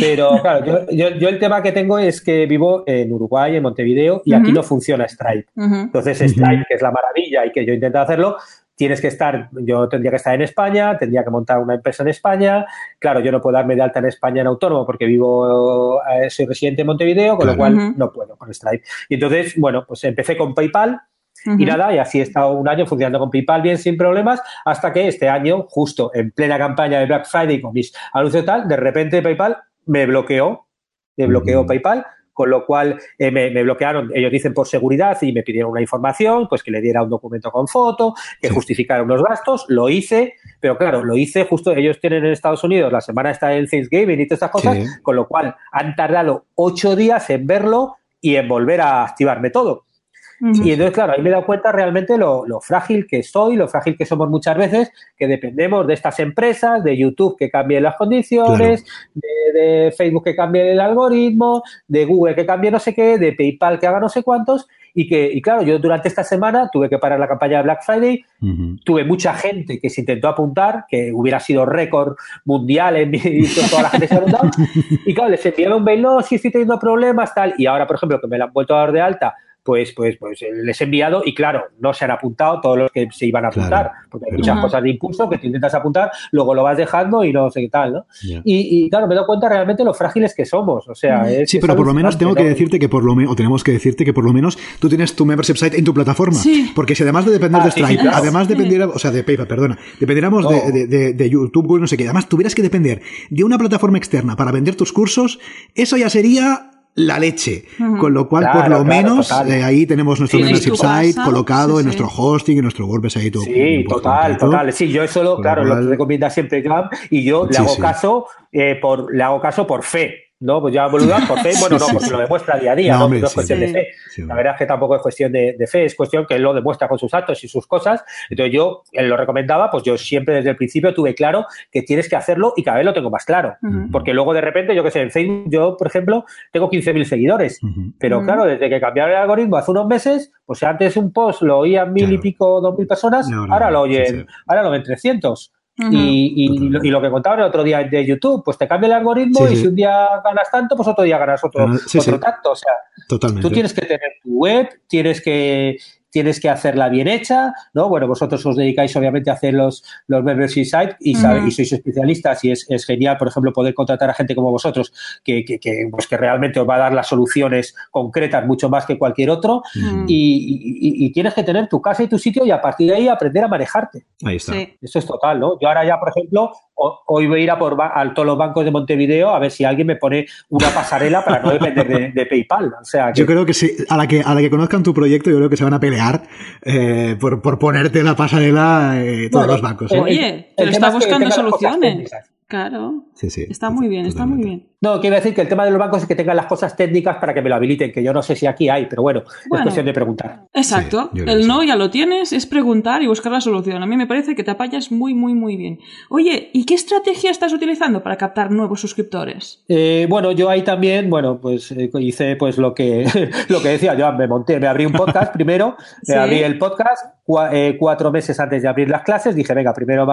pero claro, yo, el tema que tengo es que vivo en Uruguay, en Montevideo, y aquí no funciona Stripe. Entonces, Stripe, que es la maravilla y que yo intento hacerlo, tienes que estar, yo tendría que estar en España, tendría que montar una empresa en España. Claro, yo no puedo darme de alta en España en autónomo porque vivo, eh, soy residente en Montevideo, con lo cual no puedo con Stripe. Y entonces, bueno, pues empecé con PayPal y nada, y así he estado un año funcionando con PayPal bien sin problemas, hasta que este año, justo en plena campaña de Black Friday con mis anuncios y tal, de repente PayPal me bloqueó, me bloqueó PayPal, con lo cual eh, me, bloquearon, ellos dicen por seguridad y me pidieron una información, pues que le diera un documento con foto, que justificara unos gastos, lo hice, pero claro, lo hice justo, ellos tienen en Estados Unidos, la semana está en Thanksgiving y todas estas cosas, con lo cual han tardado ocho días en verlo y en volver a activarme todo. Y entonces, claro, ahí me he dado cuenta realmente lo, frágil que soy, lo frágil que somos muchas veces, que dependemos de estas empresas, de YouTube que cambie las condiciones, de, Facebook que cambie el algoritmo, de Google que cambie no sé qué, de PayPal que haga no sé cuántos. Y que, y claro, yo durante esta semana tuve que parar la campaña de Black Friday, tuve mucha gente que se intentó apuntar, que hubiera sido récord mundial en mi, toda la gente se y claro, les enviaba un mail, no, si estoy teniendo problemas, tal. Y ahora, por ejemplo, que me la han vuelto a dar de alta, pues, pues, pues les he enviado y claro, no se han apuntado todos los que se iban a apuntar, porque hay muchas cosas de impulso que te intentas apuntar, luego lo vas dejando y no sé qué tal, ¿no? Y, claro, me he dado cuenta realmente lo frágiles que somos, o sea... sí, pero por lo menos tengo que decirte que por lo menos, o tenemos que decirte que por lo menos tú tienes tu membership site en tu plataforma, porque si además de depender ah, de Stripe, además dependiera, o sea, de PayPal, perdona, dependiéramos de, de, de, YouTube, no sé qué, además tuvieras que depender de una plataforma externa para vender tus cursos, eso ya sería la leche. Con lo cual, por lo menos, eh, ahí tenemos nuestro membership site colocado en nuestro hosting, en nuestro WordPress ahí todo. Sí, total, total. Sí, yo eso, lo, claro, lo recomienda siempre y yo le hago caso eh, por, le hago caso por fe. ¿No? Pues ya boludas por fe, bueno, no, porque lo demuestra día a día, no, es cuestión de fe. La verdad es que tampoco es cuestión de, fe, es cuestión que él lo demuestra con sus actos y sus cosas. Entonces yo, él lo recomendaba, pues yo siempre desde el principio tuve claro que tienes que hacerlo y cada vez lo tengo más claro. Porque luego de repente, yo que sé, en Facebook, yo, por ejemplo, tengo 15.000 seguidores. Pero claro, desde que cambiaron el algoritmo hace unos meses, pues antes un post lo oían mil y pico, dos mil personas, ahora lo oyen, ahora lo ven 300. Y, lo, que contaba el otro día de YouTube, pues te cambia el algoritmo y si un día ganas tanto, pues otro día ganas otro, otro tanto. O sea, Totalmente. tú tienes que tener tu web, tienes que tienes que hacerla bien hecha, ¿no? Bueno, vosotros os dedicáis obviamente a hacer los, los membership sites y, y sois especialistas y es, genial, por ejemplo, poder contratar a gente como vosotros que, que, pues que realmente os va a dar las soluciones concretas mucho más que cualquier otro y, tienes que tener tu casa y tu sitio y a partir de ahí aprender a manejarte. Ahí está. Eso es total, ¿no? Yo ahora ya, por ejemplo, hoy voy a ir a por a todos los bancos de Montevideo a ver si alguien me pone una pasarela para no depender de, PayPal. O sea, Yo creo que sí, a la que, a la que conozcan tu proyecto, yo creo que se van a pelear eh, por, por, ponerte la pasarela eh, todos los bancos. ¿eh? Oye, pero está buscando soluciones. Claro. Sí, sí. Está muy bien, está muy bien. No, quiero decir que el tema de los bancos es que tengan las cosas técnicas para que me lo habiliten, que yo no sé si aquí hay, pero bueno, es cuestión de preguntar. Exacto. el no ya lo tienes, es preguntar y buscar la solución. A mí me parece que te apañas muy, muy, muy bien. Oye, ¿y qué estrategia estás utilizando para captar nuevos suscriptores? Eh, bueno, yo ahí también, bueno, pues eh, hice pues lo que, lo que decía, yo me monté, me abrí un podcast primero, me abrí el podcast eh, cuatro meses antes de abrir las clases, dije, venga, primero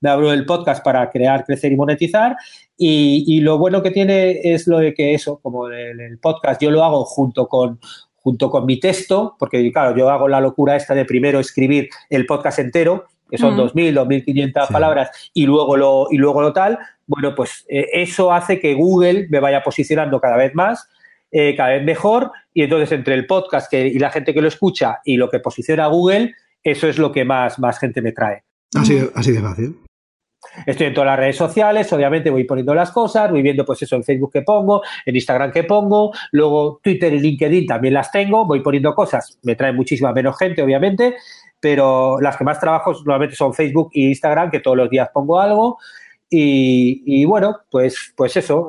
me abro el podcast para crear, crecer y monetizar y, lo bueno que tiene es lo de que eso, como el, el podcast, yo lo hago junto con, junto con mi texto, porque claro, yo hago la locura esta de primero escribir el podcast entero, que son 2.000, 2.500 palabras, y luego, lo, y luego lo tal, bueno, pues eh, eso hace que Google me vaya posicionando cada vez más, eh, cada vez mejor, y entonces entre el podcast que, y la gente que lo escucha y lo que posiciona Google, eso es lo que más, más gente me trae. Así, así de fácil. Estoy en todas las redes sociales, obviamente voy poniendo las cosas, voy viendo pues eso en Facebook que pongo, en Instagram que pongo, luego Twitter y LinkedIn también las tengo, voy poniendo cosas, me trae muchísima menos gente obviamente, pero las que más trabajo normalmente son Facebook e Instagram, que todos los días pongo algo. Y, bueno, pues, pues eso,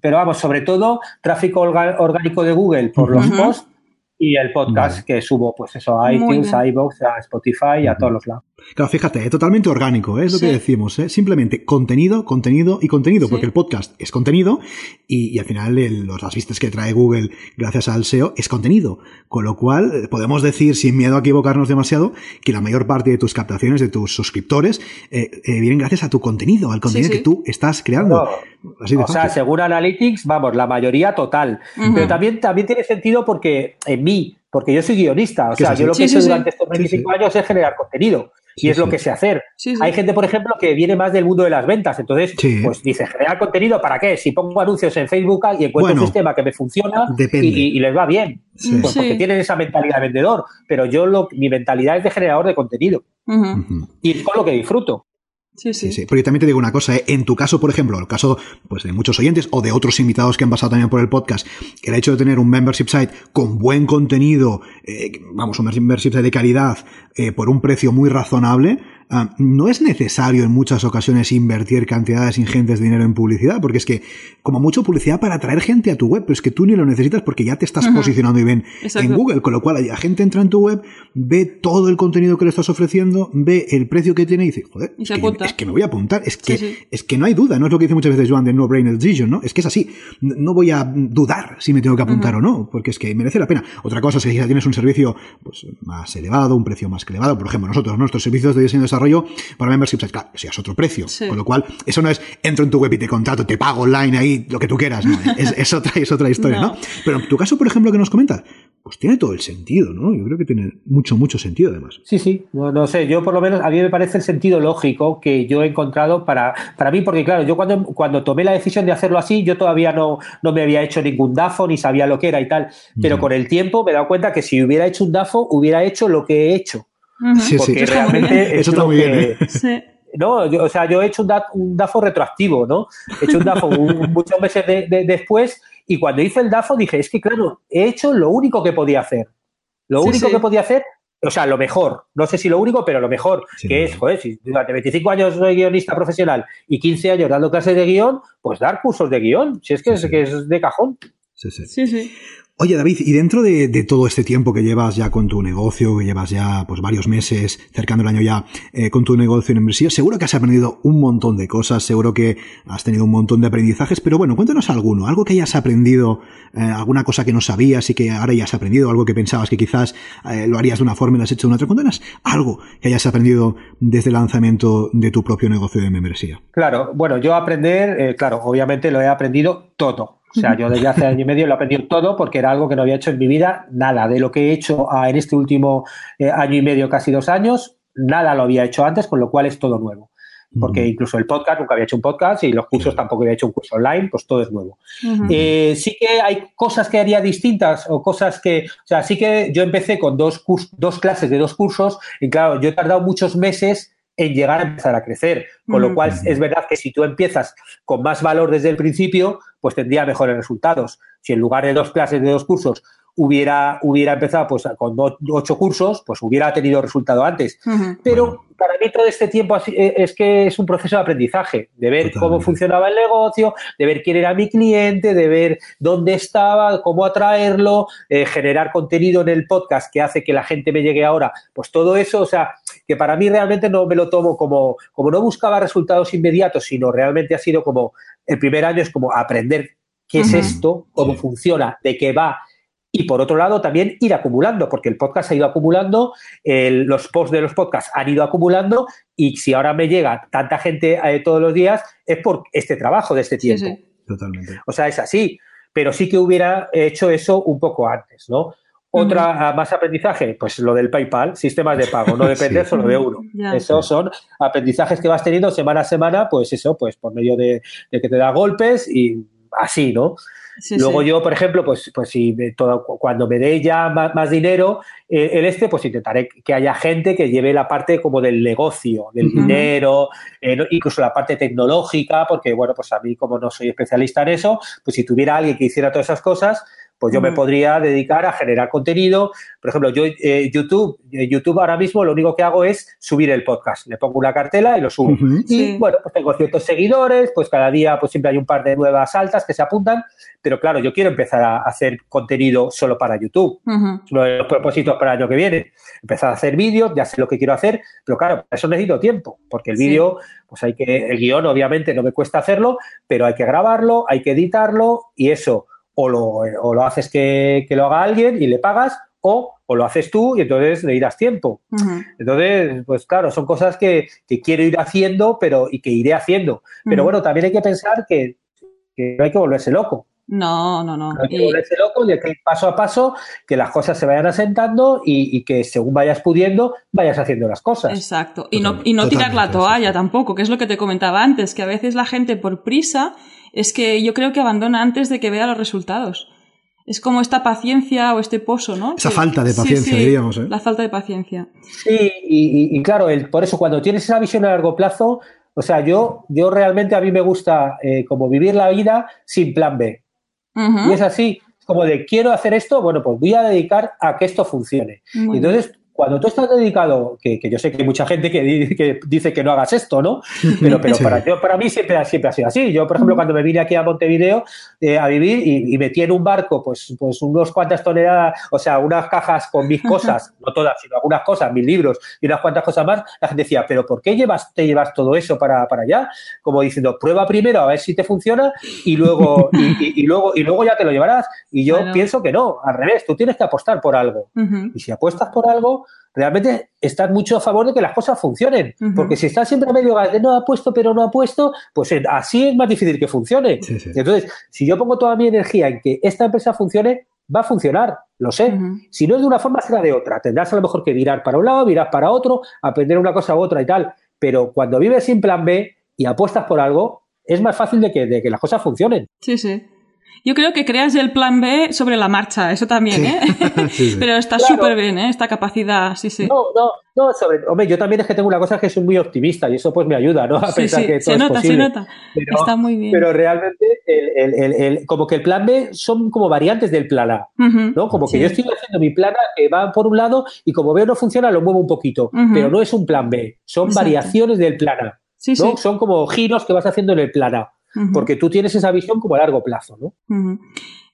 pero vamos, sobre todo tráfico orgánico de Google por los posts y el podcast que subo, pues eso, a iTunes, a iVoox, a Spotify, a todos los lados. Claro, fíjate, es totalmente orgánico, ¿eh? es lo que decimos, ¿eh? simplemente contenido, contenido y contenido, porque el podcast es contenido y, al final los, las vistas que trae Google gracias al SEO es contenido. Con lo cual, eh, podemos decir, sin miedo a equivocarnos demasiado, que la mayor parte de tus captaciones, de tus suscriptores, eh, vienen gracias a tu contenido, al contenido que tú estás creando. o sea, según Analytics, vamos, la mayoría total. Pero también, también tiene sentido porque en mí, porque yo soy guionista, o sea, yo lo que he hecho durante estos 25 años es generar contenido y es lo que sé hacer. Hay gente, por ejemplo, que viene más del mundo de las ventas, entonces, pues dice, generar contenido, ¿para qué? Si pongo anuncios en Facebook y encuentro un sistema que me funciona y, les va bien, pues porque tienen esa mentalidad de vendedor, pero yo lo, mi mentalidad es de generador de contenido. Y es con lo que disfruto. Sí, sí. sí, Porque también te digo una cosa, ¿eh? en tu caso, por ejemplo, el caso pues, de muchos oyentes o de otros invitados que han pasado también por el podcast, el hecho de tener un membership site con buen contenido, eh, vamos, un membership site de calidad, eh, por un precio muy razonable, Ah, no es necesario en muchas ocasiones invertir cantidades ingentes de dinero en publicidad, porque es que, como mucho publicidad para atraer gente a tu web, pero es que tú ni lo necesitas porque ya te estás posicionando y bien en Google, con lo cual la gente entra en tu web, ve todo el contenido que le estás ofreciendo, ve el precio que tiene y dice, joder, es, que, me voy a apuntar, es que, es que no hay duda, no es lo que dice muchas veces Joan de no brain decision, ¿no? Es que es así, no voy a dudar si me tengo que apuntar o no, porque es que merece la pena. Otra cosa es que si tienes un servicio pues, más elevado, un precio más elevado, por ejemplo, nosotros, nuestros servicios de diseño y desarrollo para memberships, claro, si es otro precio. Con lo cual, eso no es entro en tu web y te contrato, te pago online ahí, lo que tú quieras. es, otra, es otra historia, no. Pero en tu caso, por ejemplo, que nos comentas, pues tiene todo el sentido, ¿no? Yo creo que tiene mucho, mucho sentido además. Sí, sí, no, sé, yo por lo menos a mí me parece el sentido lógico que yo he encontrado para, para mí, porque claro, yo cuando, cuando tomé la decisión de hacerlo así, yo todavía no, no me había hecho ningún DAFO ni sabía lo que era y tal, pero con el tiempo me he dado cuenta que si hubiera hecho un DAFO, hubiera hecho lo que he hecho. Sí, porque realmente eso está muy bien. ¿eh? Sí. No, o sea, yo he hecho un, DAFO retroactivo, ¿no? He hecho un DAFO muchos meses después y cuando hice el DAFO dije, es que claro, he hecho lo único que podía hacer. Lo único que podía hacer, o sea, lo mejor. No sé si lo único, pero lo mejor, que es, joder, si durante 25 años soy guionista profesional y 15 años dando clases de guion, pues dar cursos de guion, si es que, es, que es de cajón. Sí, sí. sí, sí. Oye, David, y dentro de, todo este tiempo que llevas ya con tu negocio, que llevas ya pues varios meses, cercando el año ya, eh, con tu negocio en inversión, seguro que has aprendido un montón de cosas, seguro que has tenido un montón de aprendizajes, pero bueno, cuéntanos alguno, algo que hayas aprendido, eh, alguna cosa que no sabías y que ahora ya has aprendido, algo que pensabas que quizás eh, lo harías de una forma y lo has hecho de una otra. Cuéntanos algo que hayas aprendido desde el lanzamiento de tu propio negocio de membresía. Claro, bueno, yo aprender, claro, obviamente lo he aprendido todo o sea, yo desde hace año y medio lo he aprendido todo porque era algo que no había hecho en mi vida, nada. De lo que he hecho en este último eh, año y medio, casi dos años, nada lo había hecho antes, con lo cual es todo nuevo. Porque incluso el podcast, nunca había hecho un podcast y los cursos tampoco había hecho un curso online, pues todo es nuevo. Eh, sí que hay cosas que haría distintas o cosas que, o sea, sí que yo empecé con dos, dos clases de dos cursos y claro, yo he tardado muchos meses en llegar a empezar a crecer. Con lo cual, es verdad que si tú empiezas con más valor desde el principio, pues tendría mejores resultados. Si en lugar de dos clases de dos cursos hubiera, hubiera empezado pues, con ocho cursos, pues hubiera tenido resultado antes. Pero para mí todo este tiempo eh, es que es un proceso de aprendizaje, de ver cómo funcionaba el negocio, de ver quién era mi cliente, de ver dónde estaba, cómo atraerlo, eh, generar contenido en el podcast que hace que la gente me llegue ahora. Pues todo eso, o sea, que para mí realmente no me lo tomo como, como no buscaba resultados inmediatos, sino realmente ha sido como, el primer año es como aprender qué es esto, cómo funciona, de qué va y por otro lado, también ir acumulando, porque el podcast ha ido acumulando, los posts de los podcasts han ido acumulando, y si ahora me llega tanta gente eh, todos los días, es por este trabajo de este tiempo. Sí, Totalmente. O sea, es así. Pero sí que hubiera hecho eso un poco antes, ¿no? Otra más aprendizaje, pues lo del PayPal, sistemas de pago, no depende solo de uno. Esos son aprendizajes que vas teniendo semana a semana, pues eso, pues por medio de que te da golpes y así, ¿no? Luego yo, por ejemplo, pues, pues si todo, cuando me dé ya más, dinero, eh, el este, pues intentaré que haya gente que lleve la parte como del negocio, del dinero, eh, incluso la parte tecnológica, porque bueno, pues a mí como no soy especialista en eso, pues si tuviera alguien que hiciera todas esas cosas, pues yo me podría dedicar a generar contenido. Por ejemplo, yo eh, YouTube, eh, YouTube ahora mismo lo único que hago es subir el podcast. Le pongo una cartela y lo subo. Y bueno, pues tengo ciertos seguidores, pues cada día pues siempre hay un par de nuevas altas que se apuntan. Pero claro, yo quiero empezar a hacer contenido solo para YouTube. Uno de los propósitos para el año que viene. Empezar a hacer vídeos, ya sé lo que quiero hacer, pero claro, para eso necesito tiempo, porque el vídeo, pues hay que, el guion obviamente no me cuesta hacerlo, pero hay que grabarlo, hay que editarlo y eso o lo, o lo haces que, lo haga alguien y le pagas, o, o, lo haces tú y entonces le irás tiempo. Entonces, pues claro, son cosas que, quiero ir haciendo pero, y que iré haciendo. Pero bueno, también hay que pensar que, no hay que volverse loco. No, no, no. hay que volverse loco y hay que ir paso a paso, que las cosas se vayan asentando y, que según vayas pudiendo, vayas haciendo las cosas. Exacto. Y no, y no tirar la toalla tampoco, que es lo que te comentaba antes, que a veces la gente por prisa es que yo creo que abandona antes de que vea los resultados. Es como esta paciencia o este pozo, ¿no? Esa falta de paciencia, diríamos. ¿eh? La falta de paciencia. Sí, y, claro, el, por eso cuando tienes esa visión a largo plazo, o sea, yo, yo realmente a mí me gusta eh, como vivir la vida sin plan B. Y es así, como de quiero hacer esto, bueno, pues voy a dedicar a que esto funcione. entonces cuando tú estás dedicado, que, yo sé que hay mucha gente que, dice que no hagas esto, ¿no? Pero, pero para, yo, para mí siempre, siempre ha sido así. Yo, por ejemplo, cuando me vine aquí a Montevideo eh, a vivir y, metí en un barco, pues, pues unos cuantas toneladas, o sea, unas cajas con mis cosas, no todas, sino algunas cosas, mis libros y unas cuantas cosas más, la gente decía, pero ¿por qué llevas, te llevas todo eso para, para allá? Como diciendo, prueba primero a ver si te funciona y luego, y, luego, y luego ya te lo llevarás. Y yo pienso que no, al revés, tú tienes que apostar por algo. Y si apuestas por algo, realmente estás mucho a favor de que las cosas funcionen. Porque si estás siempre a medio gas de no apuesto, pero no apuesto, pues así es más difícil que funcione. Entonces, si yo pongo toda mi energía en que esta empresa funcione, va a funcionar, lo sé. Si no es de una forma, será de otra. Tendrás a lo mejor que virar para un lado, virar para otro, aprender una cosa u otra y tal. Pero cuando vives sin plan B y apuestas por algo, es más fácil de que, de que las cosas funcionen. Sí, sí. Yo creo que creas el plan B sobre la marcha, eso también, ¿eh? Pero está súper bien, ¿eh? Esta capacidad, sí, sí. No, no, no, sobre, hombre, yo también es que tengo una cosa que soy muy optimista y eso pues me ayuda, ¿no? A pensar que todo se nota, se nota. está muy bien. Pero realmente, el, el, el, como que el plan B son como variantes del plan A, ¿no? Como que yo estoy haciendo mi plan A que va por un lado y como veo no funciona, lo muevo un poquito, pero no es un plan B, son variaciones del plan A. ¿no? Son como giros que vas haciendo en el plan A porque tú tienes esa visión como a largo plazo, ¿no?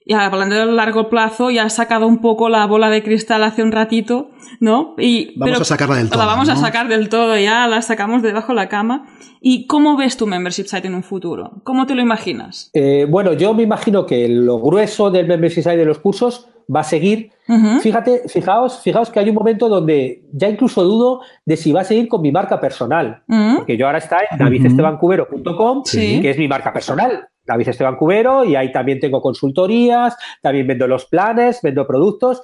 y hablando de largo plazo, ya has sacado un poco la bola de cristal hace un ratito, ¿no? Y, vamos a sacarla del todo. La vamos a sacar del todo, ya la sacamos debajo de la cama. ¿Y cómo ves tu membership site en un futuro? ¿Cómo te lo imaginas? Eh, bueno, yo me imagino que lo grueso del membership site de los cursos va a seguir. Fíjate, fijaos, fijaos que hay un momento donde ya incluso dudo de si va a seguir con mi marca personal. Porque yo ahora está en davidestebancubero.com, que es mi marca personal. David Esteban Cubero, y ahí también tengo consultorías, también vendo los planes, vendo productos,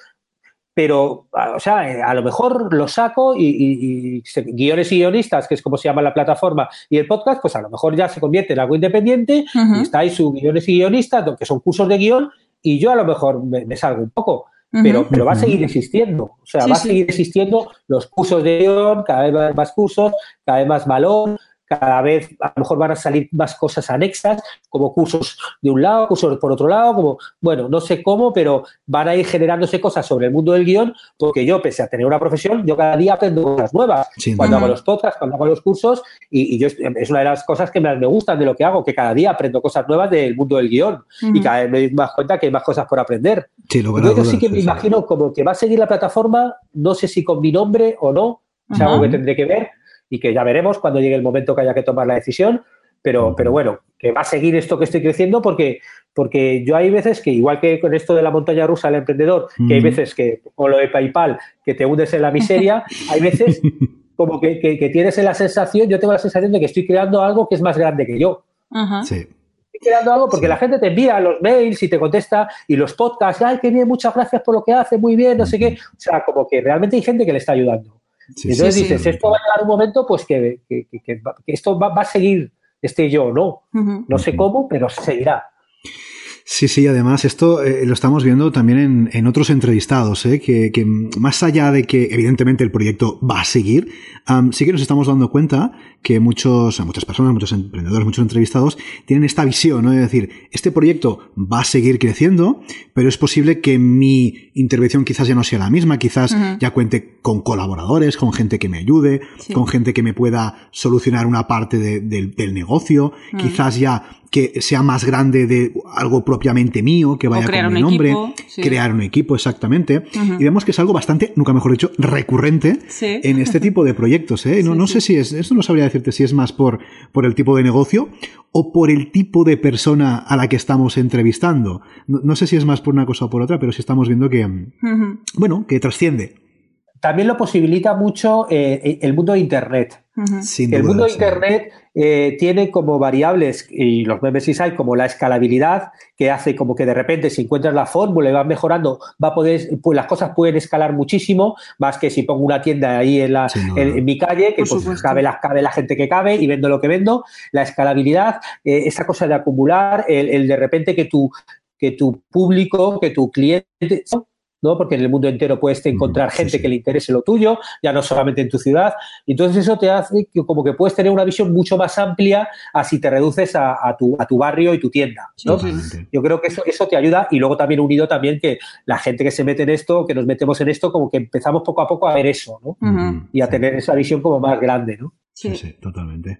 pero, o sea, a lo mejor lo saco y, guiones y guionistas, que es como se llama la plataforma, y el podcast, pues a lo mejor ya se convierte en algo independiente y está ahí sus guiones y guionistas, que son cursos de guion, y yo a lo mejor me, salgo un poco. Pero, pero va a seguir existiendo. O sea, va a seguir existiendo los cursos de guion, cada vez más cursos, cada vez más valor, cada vez a lo mejor van a salir más cosas anexas, como cursos de un lado, cursos por otro lado, como, bueno, no sé cómo, pero van a ir generándose cosas sobre el mundo del guion, porque yo, pese a tener una profesión, yo cada día aprendo cosas nuevas. cuando hago los podcasts, cuando hago los cursos, y, yo es una de las cosas que más me gustan de lo que hago, que cada día aprendo cosas nuevas del mundo del guion, y cada vez me doy más cuenta que hay más cosas por aprender. Sí, yo sí que me imagino como que va a seguir la plataforma, no sé si con mi nombre o no, es algo que tendré que ver, y que ya veremos cuando llegue el momento que haya que tomar la decisión. Pero, pero bueno, que va a seguir esto que estoy creciendo porque, porque yo hay veces que, igual que con esto de la montaña rusa del emprendedor, que hay veces que, o lo de PayPal, que te hundes en la miseria, hay veces como que, que, tienes la sensación, yo tengo la sensación de que estoy creando algo que es más grande que yo. Sí. Estoy creando algo porque la gente te envía los mails y te contesta y los podcasts, ay, qué bien, muchas gracias por lo que hace, muy bien, no sé qué. O sea, como que realmente hay gente que le está ayudando entonces dices, esto va a llegar un momento pues que, esto va, a seguir este yo, ¿no? No sé cómo, pero seguirá. Sí, sí, además esto eh, lo estamos viendo también en, otros entrevistados, ¿eh? que, más allá de que evidentemente el proyecto va a seguir, sí que nos estamos dando cuenta que muchos, muchas personas, muchos emprendedores, muchos entrevistados tienen esta visión, ¿no? De decir, este proyecto va a seguir creciendo, pero es posible que mi intervención quizás ya no sea la misma, quizás ya cuente con colaboradores, con gente que me ayude, con gente que me pueda solucionar una parte del negocio, quizás ya que sea más grande de algo propiamente mío, que vaya con mi nombre, crear un equipo, exactamente. Y vemos que es algo bastante, nunca mejor dicho, recurrente en este tipo de proyectos. ¿eh? No, no sé si es, esto no sabría decirte si es más por, por el tipo de negocio o por el tipo de persona a la que estamos entrevistando. No, sé si es más por una cosa o por otra, pero sí estamos viendo que, bueno, que trasciende. También lo posibilita mucho eh, el mundo de Internet el mundo de Internet eh, tiene como variables, y los memes hay como la escalabilidad, que hace como que de repente si encuentras la fórmula y vas mejorando, va a poder, pues las cosas pueden escalar muchísimo, más que si pongo una tienda ahí en, la, en, mi calle, que pues cabe la, cabe la gente que cabe y vendo lo que vendo, la escalabilidad, eh, esa cosa de acumular, el, el de repente que tu, que tu público, que tu cliente ¿no? Porque en el mundo entero puedes encontrar gente que le interese lo tuyo, ya no solamente en tu ciudad. Entonces eso te hace que como que puedes tener una visión mucho más amplia así te reduces a, tu, a tu barrio y tu tienda, Yo creo que eso, eso te ayuda y luego también unido también que la gente que se mete en esto, que nos metemos en esto, como que empezamos poco a poco a ver eso, ¿no? Y a tener esa visión como más grande, ¿no? Sí, sí, totalmente.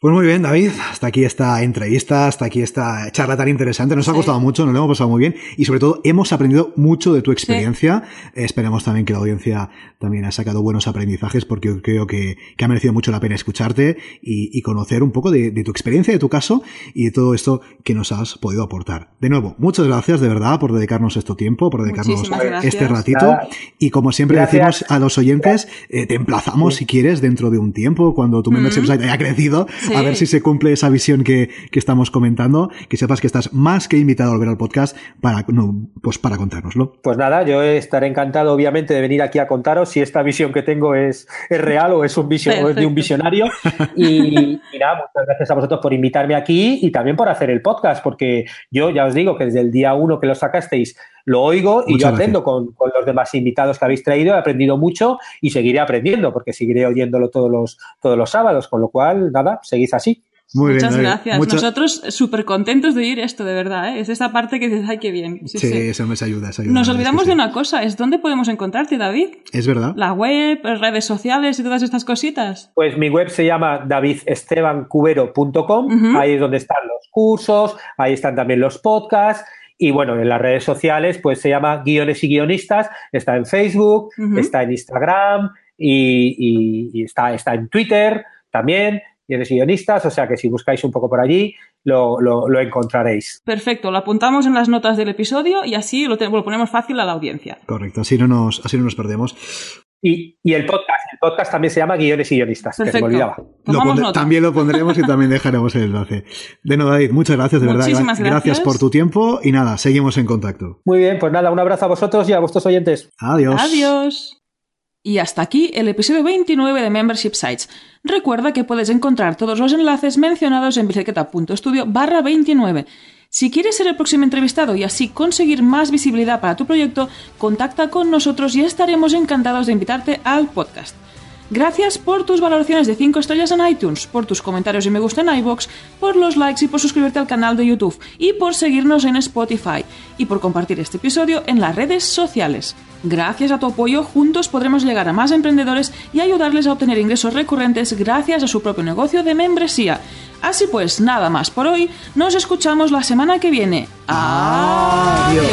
Pues muy bien, David. Hasta aquí esta entrevista, hasta aquí esta charla tan interesante. Nos ha costado mucho, nos lo hemos pasado muy bien y sobre todo hemos aprendido mucho de tu experiencia. Esperemos también que la audiencia también ha sacado buenos aprendizajes porque creo que, ha merecido mucho la pena escucharte y, conocer un poco de, tu experiencia, de tu caso y de todo esto que nos has podido aportar. De nuevo, muchas gracias de verdad por dedicarnos este tiempo, por dedicarnos este ratito. Y como siempre decimos a los oyentes, eh, te emplazamos si quieres dentro de un tiempo, cuando tu membership site haya crecido a ver si se cumple esa visión que, estamos comentando, que sepas que estás más que invitado a volver al podcast para, pues para contárnoslo. Pues nada, yo estaré encantado obviamente de venir aquí a contaros si esta visión que tengo es, es real o es, un vision, de un visionario. Y, nada, muchas gracias a vosotros por invitarme aquí y también por hacer el podcast, porque yo ya os digo que desde el día uno que lo sacasteis lo oigo y yo aprendo con, los demás invitados que habéis traído, he aprendido mucho y seguiré aprendiendo porque seguiré oyéndolo todos los, todos los sábados, con lo cual, nada, seguid así. Muchas gracias. Nosotros súper contentos de oír esto, de verdad. ¿eh? Es esa parte que dices, ay, qué bien. Sí, eso me ayuda, Nos olvidamos de una cosa, es dónde podemos encontrarte, David. Es verdad. La web, redes sociales y todas estas cositas. Pues mi web se llama davidestebancubero.com. Ahí es donde están los cursos, ahí están también los podcasts Y bueno, en las redes sociales, pues se llama Guiones y Guionistas, está en Facebook, está en Instagram y, está, está en Twitter también, Guiones y Guionistas, o sea que si buscáis un poco por allí, lo, lo, encontraréis. Perfecto, lo apuntamos en las notas del episodio y así lo, lo, ponemos fácil a la audiencia. Correcto, así no nos, así no nos perdemos. Y, el podcast, el podcast también se llama Guiones y Guionistas, que se me olvidaba. también lo pondremos y también dejaremos el enlace. De nuevo, David, muchas gracias, de verdad. Gracias. gracias por tu tiempo y nada, seguimos en contacto. Muy bien, pues nada, un abrazo a vosotros y a vuestros oyentes. Adiós. Adiós. Y hasta aquí el episodio 29 de Membership Sites. Recuerda que puedes encontrar todos los enlaces mencionados en bicicleta.studio barra 29 si quieres ser el próximo entrevistado y así conseguir más visibilidad para tu proyecto, contacta con nosotros y estaremos encantados de invitarte al podcast. Gracias por tus valoraciones de 5 estrellas en iTunes, por tus comentarios y me gusta en iBox, por los likes y por suscribirte al canal de YouTube y por seguirnos en Spotify y por compartir este episodio en las redes sociales. Gracias a tu apoyo, juntos podremos llegar a más emprendedores y ayudarles a obtener ingresos recurrentes gracias a su propio negocio de membresía. Así pues, nada más por hoy. Nos escuchamos la semana que viene. Adiós.